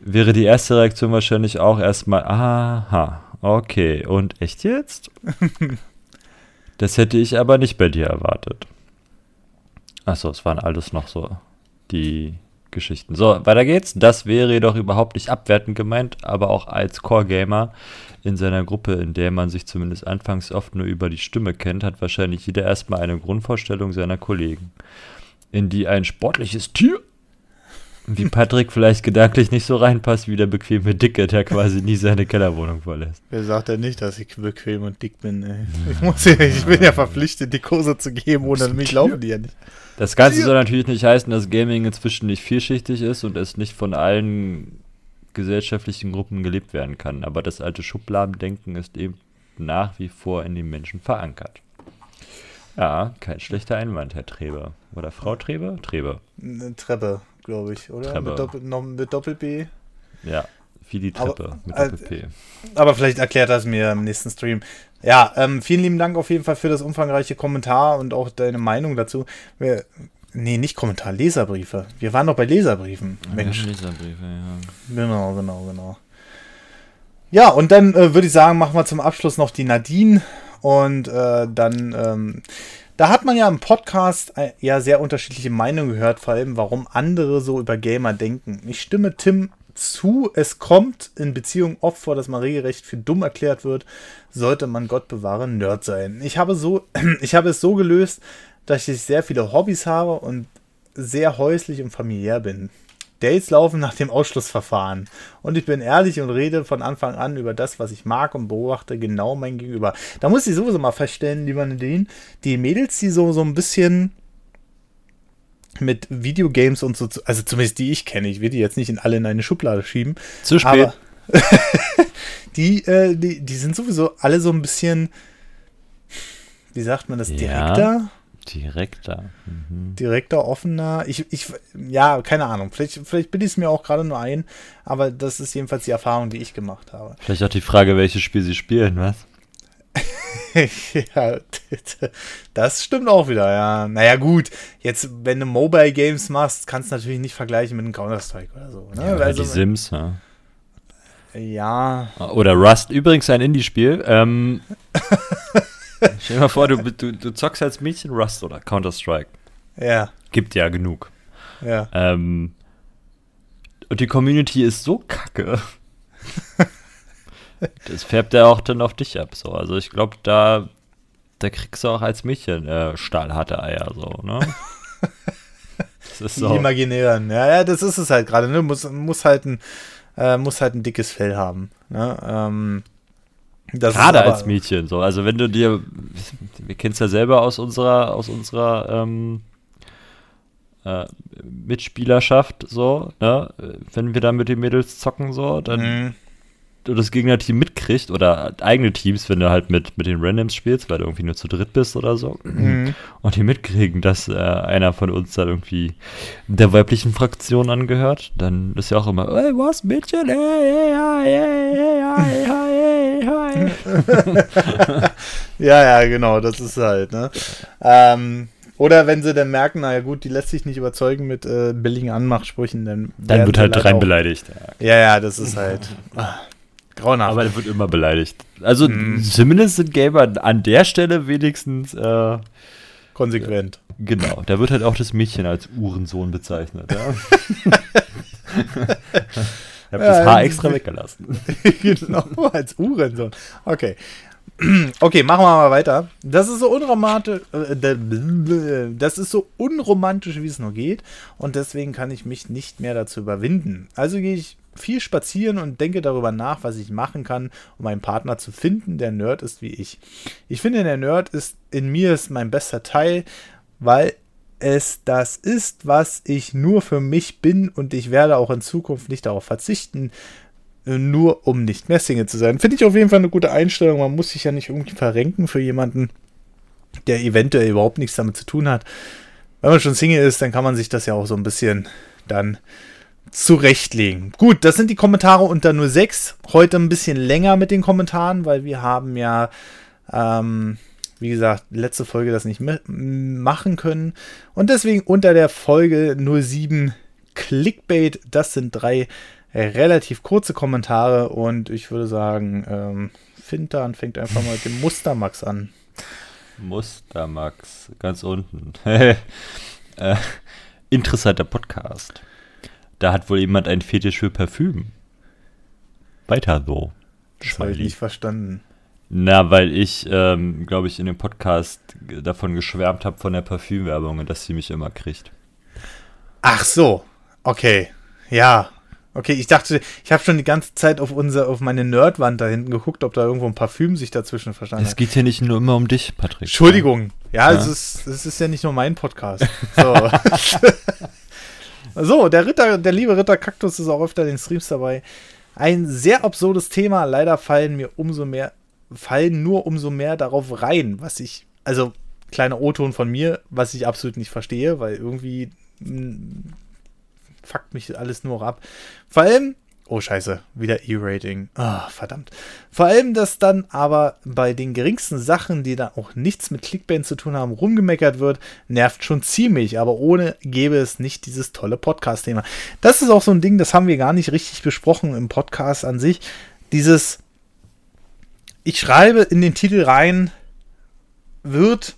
Wäre die erste Reaktion wahrscheinlich auch erstmal, aha, okay, und echt jetzt? (laughs) das hätte ich aber nicht bei dir erwartet. Achso, es waren alles noch so die Geschichten. So, weiter geht's. Das wäre jedoch überhaupt nicht abwertend gemeint, aber auch als Core-Gamer in seiner Gruppe, in der man sich zumindest anfangs oft nur über die Stimme kennt, hat wahrscheinlich jeder erstmal eine Grundvorstellung seiner Kollegen, in die ein sportliches Tier wie Patrick vielleicht gedanklich nicht so reinpasst wie der bequeme Dicke, der quasi nie seine Kellerwohnung verlässt. Wer sagt denn nicht, dass ich bequem und dick bin? Ey? Ich, muss ja, ich bin ja verpflichtet, die Kurse zu geben, ohne mich laufen die ja nicht. Das Ganze soll natürlich nicht heißen, dass Gaming inzwischen nicht vielschichtig ist und es nicht von allen gesellschaftlichen Gruppen gelebt werden kann. Aber das alte Schubladendenken ist eben nach wie vor in den Menschen verankert. Ja, kein schlechter Einwand, Herr Treber. Oder Frau Treber? Treber. Treppe glaube ich, oder? Treppe. Mit, Doppel, mit Doppel-B. Ja, wie die Treppe aber, mit Doppel-P. Äh, aber vielleicht erklärt das mir im nächsten Stream. Ja, ähm, vielen lieben Dank auf jeden Fall für das umfangreiche Kommentar und auch deine Meinung dazu. Wir, nee, nicht Kommentar, Leserbriefe. Wir waren doch bei Leserbriefen. Mensch. Ja, Leserbriefe, ja. Genau, genau, genau. Ja, und dann äh, würde ich sagen, machen wir zum Abschluss noch die Nadine und äh, dann ähm, da hat man ja im Podcast äh, ja sehr unterschiedliche Meinungen gehört, vor allem warum andere so über Gamer denken. Ich stimme Tim zu, es kommt in Beziehungen oft vor, dass man regelrecht für dumm erklärt wird, sollte man Gott bewahren, Nerd sein. Ich habe, so, (clears throat) ich habe es so gelöst, dass ich sehr viele Hobbys habe und sehr häuslich und familiär bin. Dates laufen nach dem Ausschlussverfahren. Und ich bin ehrlich und rede von Anfang an über das, was ich mag und beobachte genau mein Gegenüber. Da muss ich sowieso mal feststellen, lieber Nadine, die Mädels, die so, so ein bisschen mit Videogames und so, also zumindest die ich kenne, ich will die jetzt nicht in alle in eine Schublade schieben. Zu spät. Aber (laughs) die, äh, die, die sind sowieso alle so ein bisschen, wie sagt man das, direkter? Ja. Direkter. Mhm. Direkter, offener. Ich, ich, ja, keine Ahnung. Vielleicht, vielleicht bilde ich es mir auch gerade nur ein, aber das ist jedenfalls die Erfahrung, die ich gemacht habe. Vielleicht auch die Frage, welches Spiel sie spielen, was? (laughs) ja, das stimmt auch wieder, ja. Naja, gut, jetzt, wenn du Mobile Games machst, kannst du natürlich nicht vergleichen mit einem Counter-Strike oder so. Ne? Ja, oder also, die Sims, ja. Ja. Oder Rust, übrigens ein Indie-Spiel. Ähm, (laughs) Stell dir mal vor, du, du, du zockst als Mädchen Rust oder Counter-Strike. Ja, Gibt ja genug. ja. Ähm, und die Community ist so kacke. (laughs) das färbt ja auch dann auf dich ab. So. Also ich glaube, da, da kriegst du auch als Mädchen äh, stahlharte Eier. So, ne? Das ist Die so. Imaginären. Ja, ja, das ist es halt gerade. Ne? Muss, muss, halt ein, äh, muss halt ein dickes Fell haben. Ne? Ähm, das ist Gerade als Mädchen. So. Also wenn du dir, wir kennen es ja selber aus unserer, aus unserer ähm, äh, Mitspielerschaft, so, ne? Wenn wir da mit den Mädels zocken, so, dann Mhm. Du das Gegnerteam mitkriegt oder eigene Teams, wenn du halt mit, mit den Randoms spielst, weil du irgendwie nur zu dritt bist oder so, Mhm. und die mitkriegen, dass äh, einer von uns dann irgendwie der weiblichen Fraktion angehört, dann ist ja auch immer, ey, was, Mädchen? Hey, hey, hey, hey, hey, hey, hey, hey. Ja, ja, genau, das ist halt, ne? Ähm, oder wenn sie dann merken, naja gut, die lässt sich nicht überzeugen mit äh, billigen Anmachsprüchen, dann, Dann wird halt rein beleidigt. Ja. Ja, ja, das ist halt ah, grauenhaft. Aber er wird immer beleidigt. Also Mhm. zumindest sind Gamer an der Stelle wenigstens, äh, konsequent. genau, da wird halt auch das Mädchen als Uhrensohn bezeichnet. Ja? (laughs) ich habe Ja, das Haar extra weggelassen. (laughs) genau, als Uhrensohn. Okay. (clears throat) Okay, machen wir mal weiter. Das ist so unromantisch, äh, das ist so unromantisch, wie es nur geht. Und deswegen kann ich mich nicht mehr dazu überwinden. Also gehe ich viel spazieren und denke darüber nach, was ich machen kann, um einen Partner zu finden, der Nerd ist wie ich. Ich finde, der Nerd ist in mir ist mein bester Teil, weil es das ist, was ich nur für mich bin und ich werde auch in Zukunft nicht darauf verzichten, nur um nicht mehr Single zu sein. Finde ich auf jeden Fall eine gute Einstellung. Man muss sich ja nicht irgendwie verrenken für jemanden, der eventuell überhaupt nichts damit zu tun hat. Wenn man schon Single ist, dann kann man sich das ja auch so ein bisschen dann zurechtlegen. Gut, das sind die Kommentare unter nur 6. Heute ein bisschen länger mit den Kommentaren, weil wir haben ja, ähm, wie gesagt, letzte Folge das nicht machen können. Und deswegen unter der Folge 07 Clickbait. Das sind drei relativ kurze Kommentare und ich würde sagen, ähm, Fintan fängt einfach mal mit dem Mustermax an. Mustermax, ganz unten. (laughs) äh, interessanter Podcast. Da hat wohl jemand einen Fetisch für Parfüm. Weiter so. Das habe ich nicht verstanden. Na, weil ich, ähm, glaube ich, in dem Podcast davon geschwärmt habe von der Parfümwerbung und dass sie mich immer kriegt. Ach so, okay, ja. Okay, ich dachte, ich habe schon die ganze Zeit auf unser, auf meine Nerdwand da hinten geguckt, ob da irgendwo ein Parfüm sich dazwischen verstanden Es hat. geht hier nicht nur immer um dich, Patrick. Entschuldigung. Ja, Ja. es ist, es ist ja nicht nur mein Podcast. (laughs) So. (laughs) so, der Ritter, der liebe Ritter Kaktus ist auch öfter in den Streams dabei. Ein sehr absurdes Thema. Leider fallen mir umso mehr, fallen nur umso mehr darauf rein, was ich, also kleiner O-Ton von mir, was ich absolut nicht verstehe, weil irgendwie mh, fuckt mich alles nur ab. Vor allem, oh scheiße, wieder E-Rating. Ah, verdammt. Vor allem, dass dann aber bei den geringsten Sachen, die dann auch nichts mit Clickbait zu tun haben, rumgemeckert wird, nervt schon ziemlich. Aber ohne gäbe es nicht dieses tolle Podcast-Thema. Das ist auch so ein Ding, das haben wir gar nicht richtig besprochen im Podcast an sich. Dieses, ich schreibe in den Titel rein, wird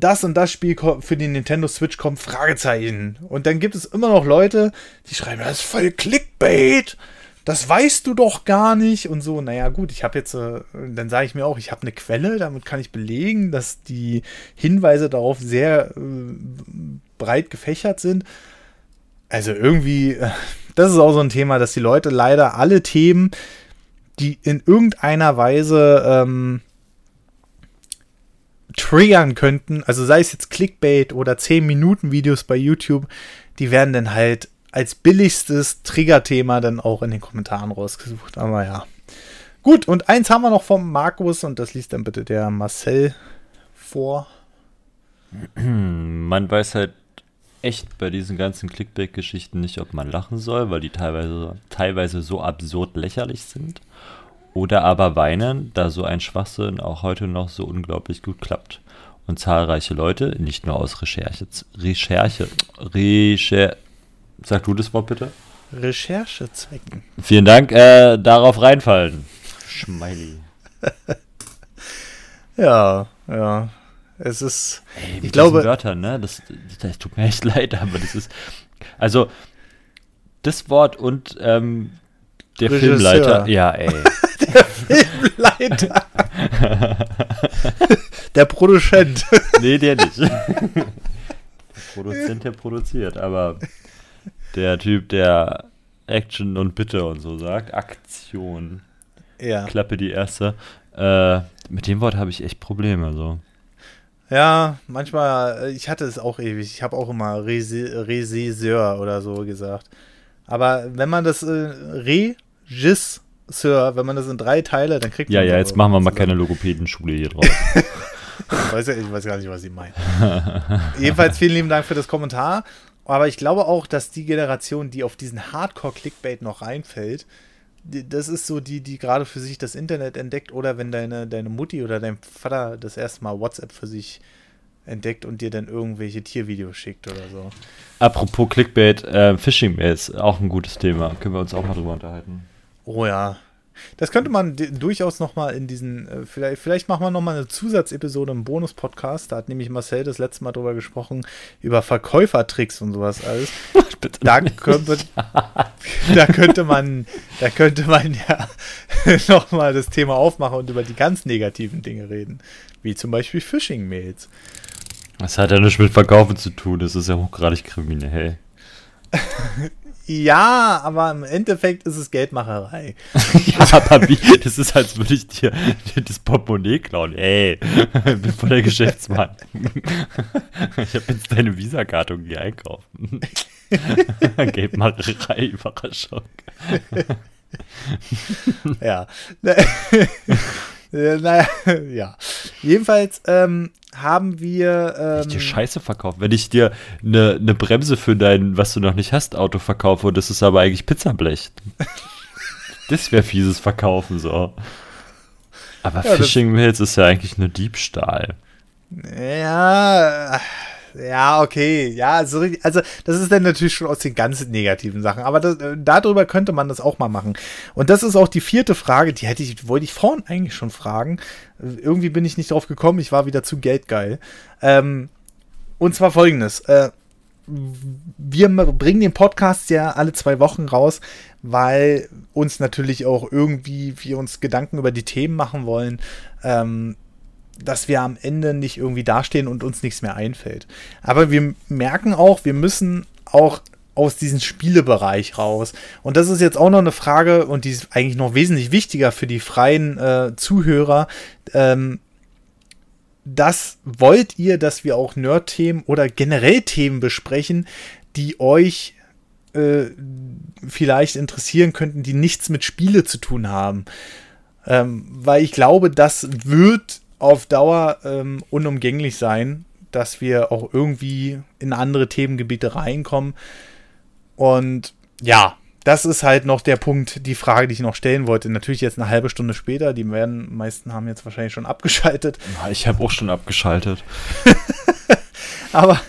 das und das Spiel für die Nintendo Switch kommt, Fragezeichen. Und dann gibt es immer noch Leute, die schreiben, das ist voll Clickbait. Das weißt du doch gar nicht und so. Naja, gut, ich habe jetzt, äh, dann sage ich mir auch, ich habe eine Quelle, damit kann ich belegen, dass die Hinweise darauf sehr äh, breit gefächert sind. Also irgendwie, (laughs) das ist auch so ein Thema, dass die Leute leider alle Themen, die in irgendeiner Weise ähm, triggern könnten, also sei es jetzt Clickbait oder 10-Minuten-Videos bei YouTube, die werden dann halt als billigstes Triggerthema dann auch in den Kommentaren rausgesucht. Aber ja. Gut, und eins haben wir noch vom Markus und das liest dann bitte der Marcel vor. Man weiß halt echt bei diesen ganzen Clickbait-Geschichten nicht, ob man lachen soll, weil die teilweise, teilweise so absurd lächerlich sind. Oder aber weinen, da so ein Schwachsinn auch heute noch so unglaublich gut klappt. Und zahlreiche Leute, nicht nur aus Recherche, Recherche, Recherche, sag du das Wort bitte? Recherchezwecken. Vielen Dank, äh, darauf reinfallen. Schmeili. (laughs) Ja, ja. Es ist. Ey, ich glaube. Wörtern, ne? Das, das tut mir echt (laughs) leid, aber das ist. Also, das Wort und ähm, der Regisseur. Filmleiter. Ja, ey. Filmleiter. der Produzent. nee, der nicht. der (laughs) Produzent, der produziert, aber der Typ, der Action und Bitte und so sagt, Aktion. Ja. Klappe die erste. Äh, mit dem Wort habe ich echt Probleme. So. Ja, manchmal, ich hatte es auch ewig. Ich habe auch immer Regisseur oder so gesagt. Aber wenn man das äh, Regisseur, wenn man das in drei Teile, dann kriegt Ja, man ja, so jetzt machen wir mal zusammen. keine Logopädenschule hier drauf. Ich (laughs) (laughs) weiß, ja, ich weiß gar nicht, was sie meinen. Jedenfalls vielen lieben Dank für das Kommentar. Aber ich glaube auch, dass die Generation, die auf diesen Hardcore-Clickbait noch reinfällt, das ist so die, die gerade für sich das Internet entdeckt oder wenn deine, deine Mutti oder dein Vater das erste Mal WhatsApp für sich entdeckt und dir dann irgendwelche Tiervideos schickt oder so. Apropos Clickbait, äh, Phishing-Mails, auch ein gutes Thema. Können wir uns auch mal drüber unterhalten. Oh ja. Das könnte man durchaus nochmal in diesen, äh, vielleicht, vielleicht machen wir nochmal eine Zusatzepisode im Bonus-Podcast. Da hat nämlich Marcel das letzte Mal drüber gesprochen, über Verkäufertricks und sowas alles. (laughs) Bitte Da könnte, (laughs) da könnte man, da könnte man ja (laughs) nochmal das Thema aufmachen und über die ganz negativen Dinge reden. Wie zum Beispiel Phishing-Mails. Das hat ja nichts mit Verkaufen zu tun, das ist ja hochgradig kriminell. Ja, aber im Endeffekt ist es Geldmacherei. (laughs) ja, aber wie? Das ist, als würde ich dir das Portemonnaie klauen. Ey, ich bin voll der Geschäftsmann. ich habe jetzt deine Visakarte und gehe einkaufen. (laughs) Geldmacherei, Überraschung. ja. (laughs) Äh, naja, (laughs) ja. Jedenfalls ähm, haben wir. Wenn Ähm, ich dir Scheiße verkaufe, wenn ich dir eine ne Bremse für dein, was du noch nicht hast, Auto verkaufe und das ist aber eigentlich Pizzablech. (laughs) das wäre fieses Verkaufen so. Aber Ja, das- Phishing-Mails ist ja eigentlich nur Diebstahl. Ja, ja, okay. Ja, so richtig, also das ist dann natürlich schon aus den ganz negativen Sachen. Aber das, äh, darüber könnte man das auch mal machen. Und das ist auch die vierte Frage, die hätte ich, wollte ich vorhin eigentlich schon fragen. Irgendwie bin ich nicht drauf gekommen, ich war wieder zu geldgeil. Ähm, und zwar folgendes. Äh, wir bringen den Podcast ja alle zwei Wochen raus, weil uns natürlich auch irgendwie wir uns Gedanken über die Themen machen wollen. Ähm, dass wir am Ende nicht irgendwie dastehen und uns nichts mehr einfällt. Aber wir merken auch, wir müssen auch aus diesem Spielebereich raus. Und das ist jetzt auch noch eine Frage, und die ist eigentlich noch wesentlich wichtiger für die freien äh, Zuhörer. Ähm, das wollt ihr, dass wir auch Nerd-Themen oder generell Themen besprechen, die euch äh, vielleicht interessieren könnten, die nichts mit Spiele zu tun haben. Ähm, weil ich glaube, das wird auf Dauer ähm, unumgänglich sein, dass wir auch irgendwie in andere Themengebiete reinkommen. Und ja, das ist halt noch der Punkt, die Frage, die ich noch stellen wollte. Natürlich jetzt eine halbe Stunde später. Die werden, meisten haben jetzt wahrscheinlich schon abgeschaltet. Ich habe auch schon abgeschaltet. (laughs) Aber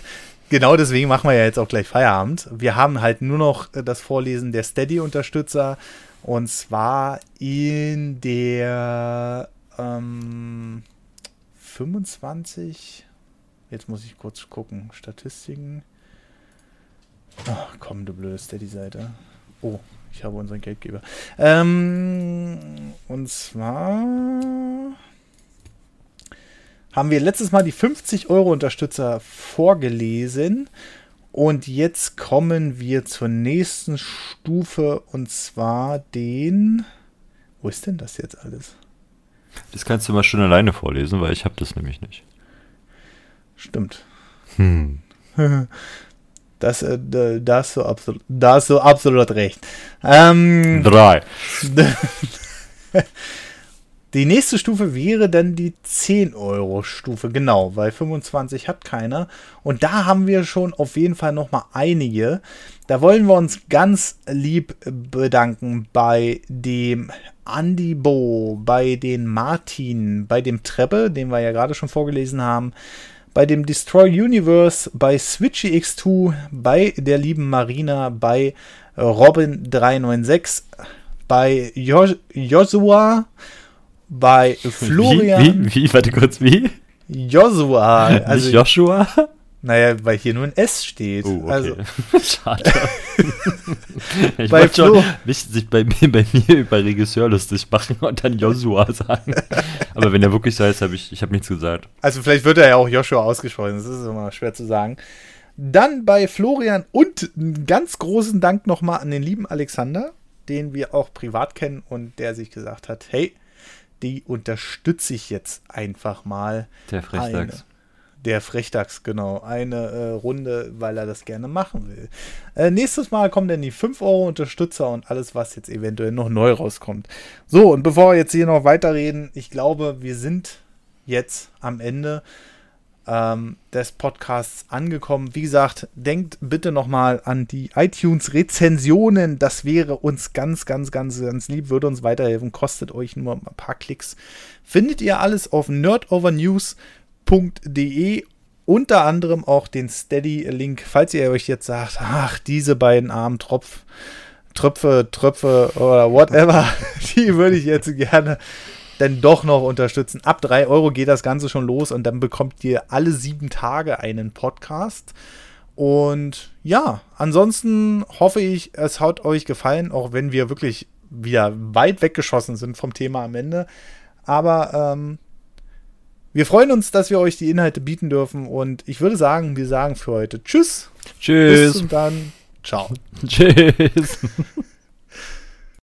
genau deswegen machen wir ja jetzt auch gleich Feierabend. Wir haben halt nur noch äh, das Vorlesen der Steady-Unterstützer. Und zwar in der ähm, 25. Jetzt muss ich kurz gucken. Statistiken. Ach, komm, du blöde Steady-Seite. Oh, ich habe unseren Geldgeber. Ähm, und zwar haben wir letztes Mal die 50 Euro Unterstützer vorgelesen. Und jetzt kommen wir zur nächsten Stufe und zwar den. Wo ist denn das jetzt alles? Das kannst du mal schön alleine vorlesen, weil ich habe das nämlich nicht. Stimmt. Hm. (laughs) Das, äh, da da hast du absolut, da hast du absolut recht. Ähm, Drei. (laughs) Die nächste Stufe wäre dann die 10-Euro-Stufe, genau, weil 25 hat keiner. Und da haben wir schon auf jeden Fall noch mal einige. Da wollen wir uns ganz lieb bedanken bei dem Andy Bo, bei den Martin, bei dem Treppe, den wir ja gerade schon vorgelesen haben, bei dem Destroy Universe, bei Switchy X2, bei der lieben Marina, bei Robin396, bei jo Joshua bei Florian. Wie, wie, wie, warte kurz, wie? Joshua. Also, Nicht Joshua? Naja, weil hier nur ein S steht. Oh, okay. Also, (laughs) Schade. (laughs) ich Bei wollte schon nicht sich bei mir, bei mir über Regisseur lustig machen und dann Joshua sagen. Aber wenn er wirklich so heißt, habe ich, ich habe nichts gesagt. also vielleicht wird er ja auch Joshua ausgesprochen. Das ist immer schwer zu sagen. Dann bei Florian und einen ganz großen Dank nochmal an den lieben Alexander, den wir auch privat kennen und der sich gesagt hat, hey, die unterstütze ich jetzt einfach mal. Der Frechdachs. Der Frechdachs, genau. Eine äh, Runde, weil er das gerne machen will. Äh, nächstes Mal kommen dann die 5 Euro Unterstützer und alles, was jetzt eventuell noch neu rauskommt. So, und bevor wir jetzt hier noch weiterreden, ich glaube, wir sind jetzt am Ende ähm, des Podcasts angekommen. Wie gesagt, denkt bitte nochmal an die iTunes-Rezensionen. Das wäre uns ganz, ganz, ganz, ganz lieb, würde uns weiterhelfen. Kostet euch nur ein paar Klicks. Findet ihr alles auf nerdovernews.de. Unter anderem auch den Steady-Link, falls ihr euch jetzt sagt, ach, diese beiden armen Tropf, Tröpfe, Tröpfe oder whatever, (laughs) die würde ich jetzt gerne dann doch noch unterstützen. Ab 3 Euro geht das Ganze schon los und dann bekommt ihr alle sieben Tage einen Podcast. Und ja, ansonsten hoffe ich, es hat euch gefallen, auch wenn wir wirklich wieder weit weggeschossen sind vom Thema am Ende. Aber ähm, wir freuen uns, dass wir euch die Inhalte bieten dürfen. Und ich würde sagen, wir sagen für heute Tschüss. Bis Tschüss. und dann. Ciao. (laughs) Tschüss. (laughs)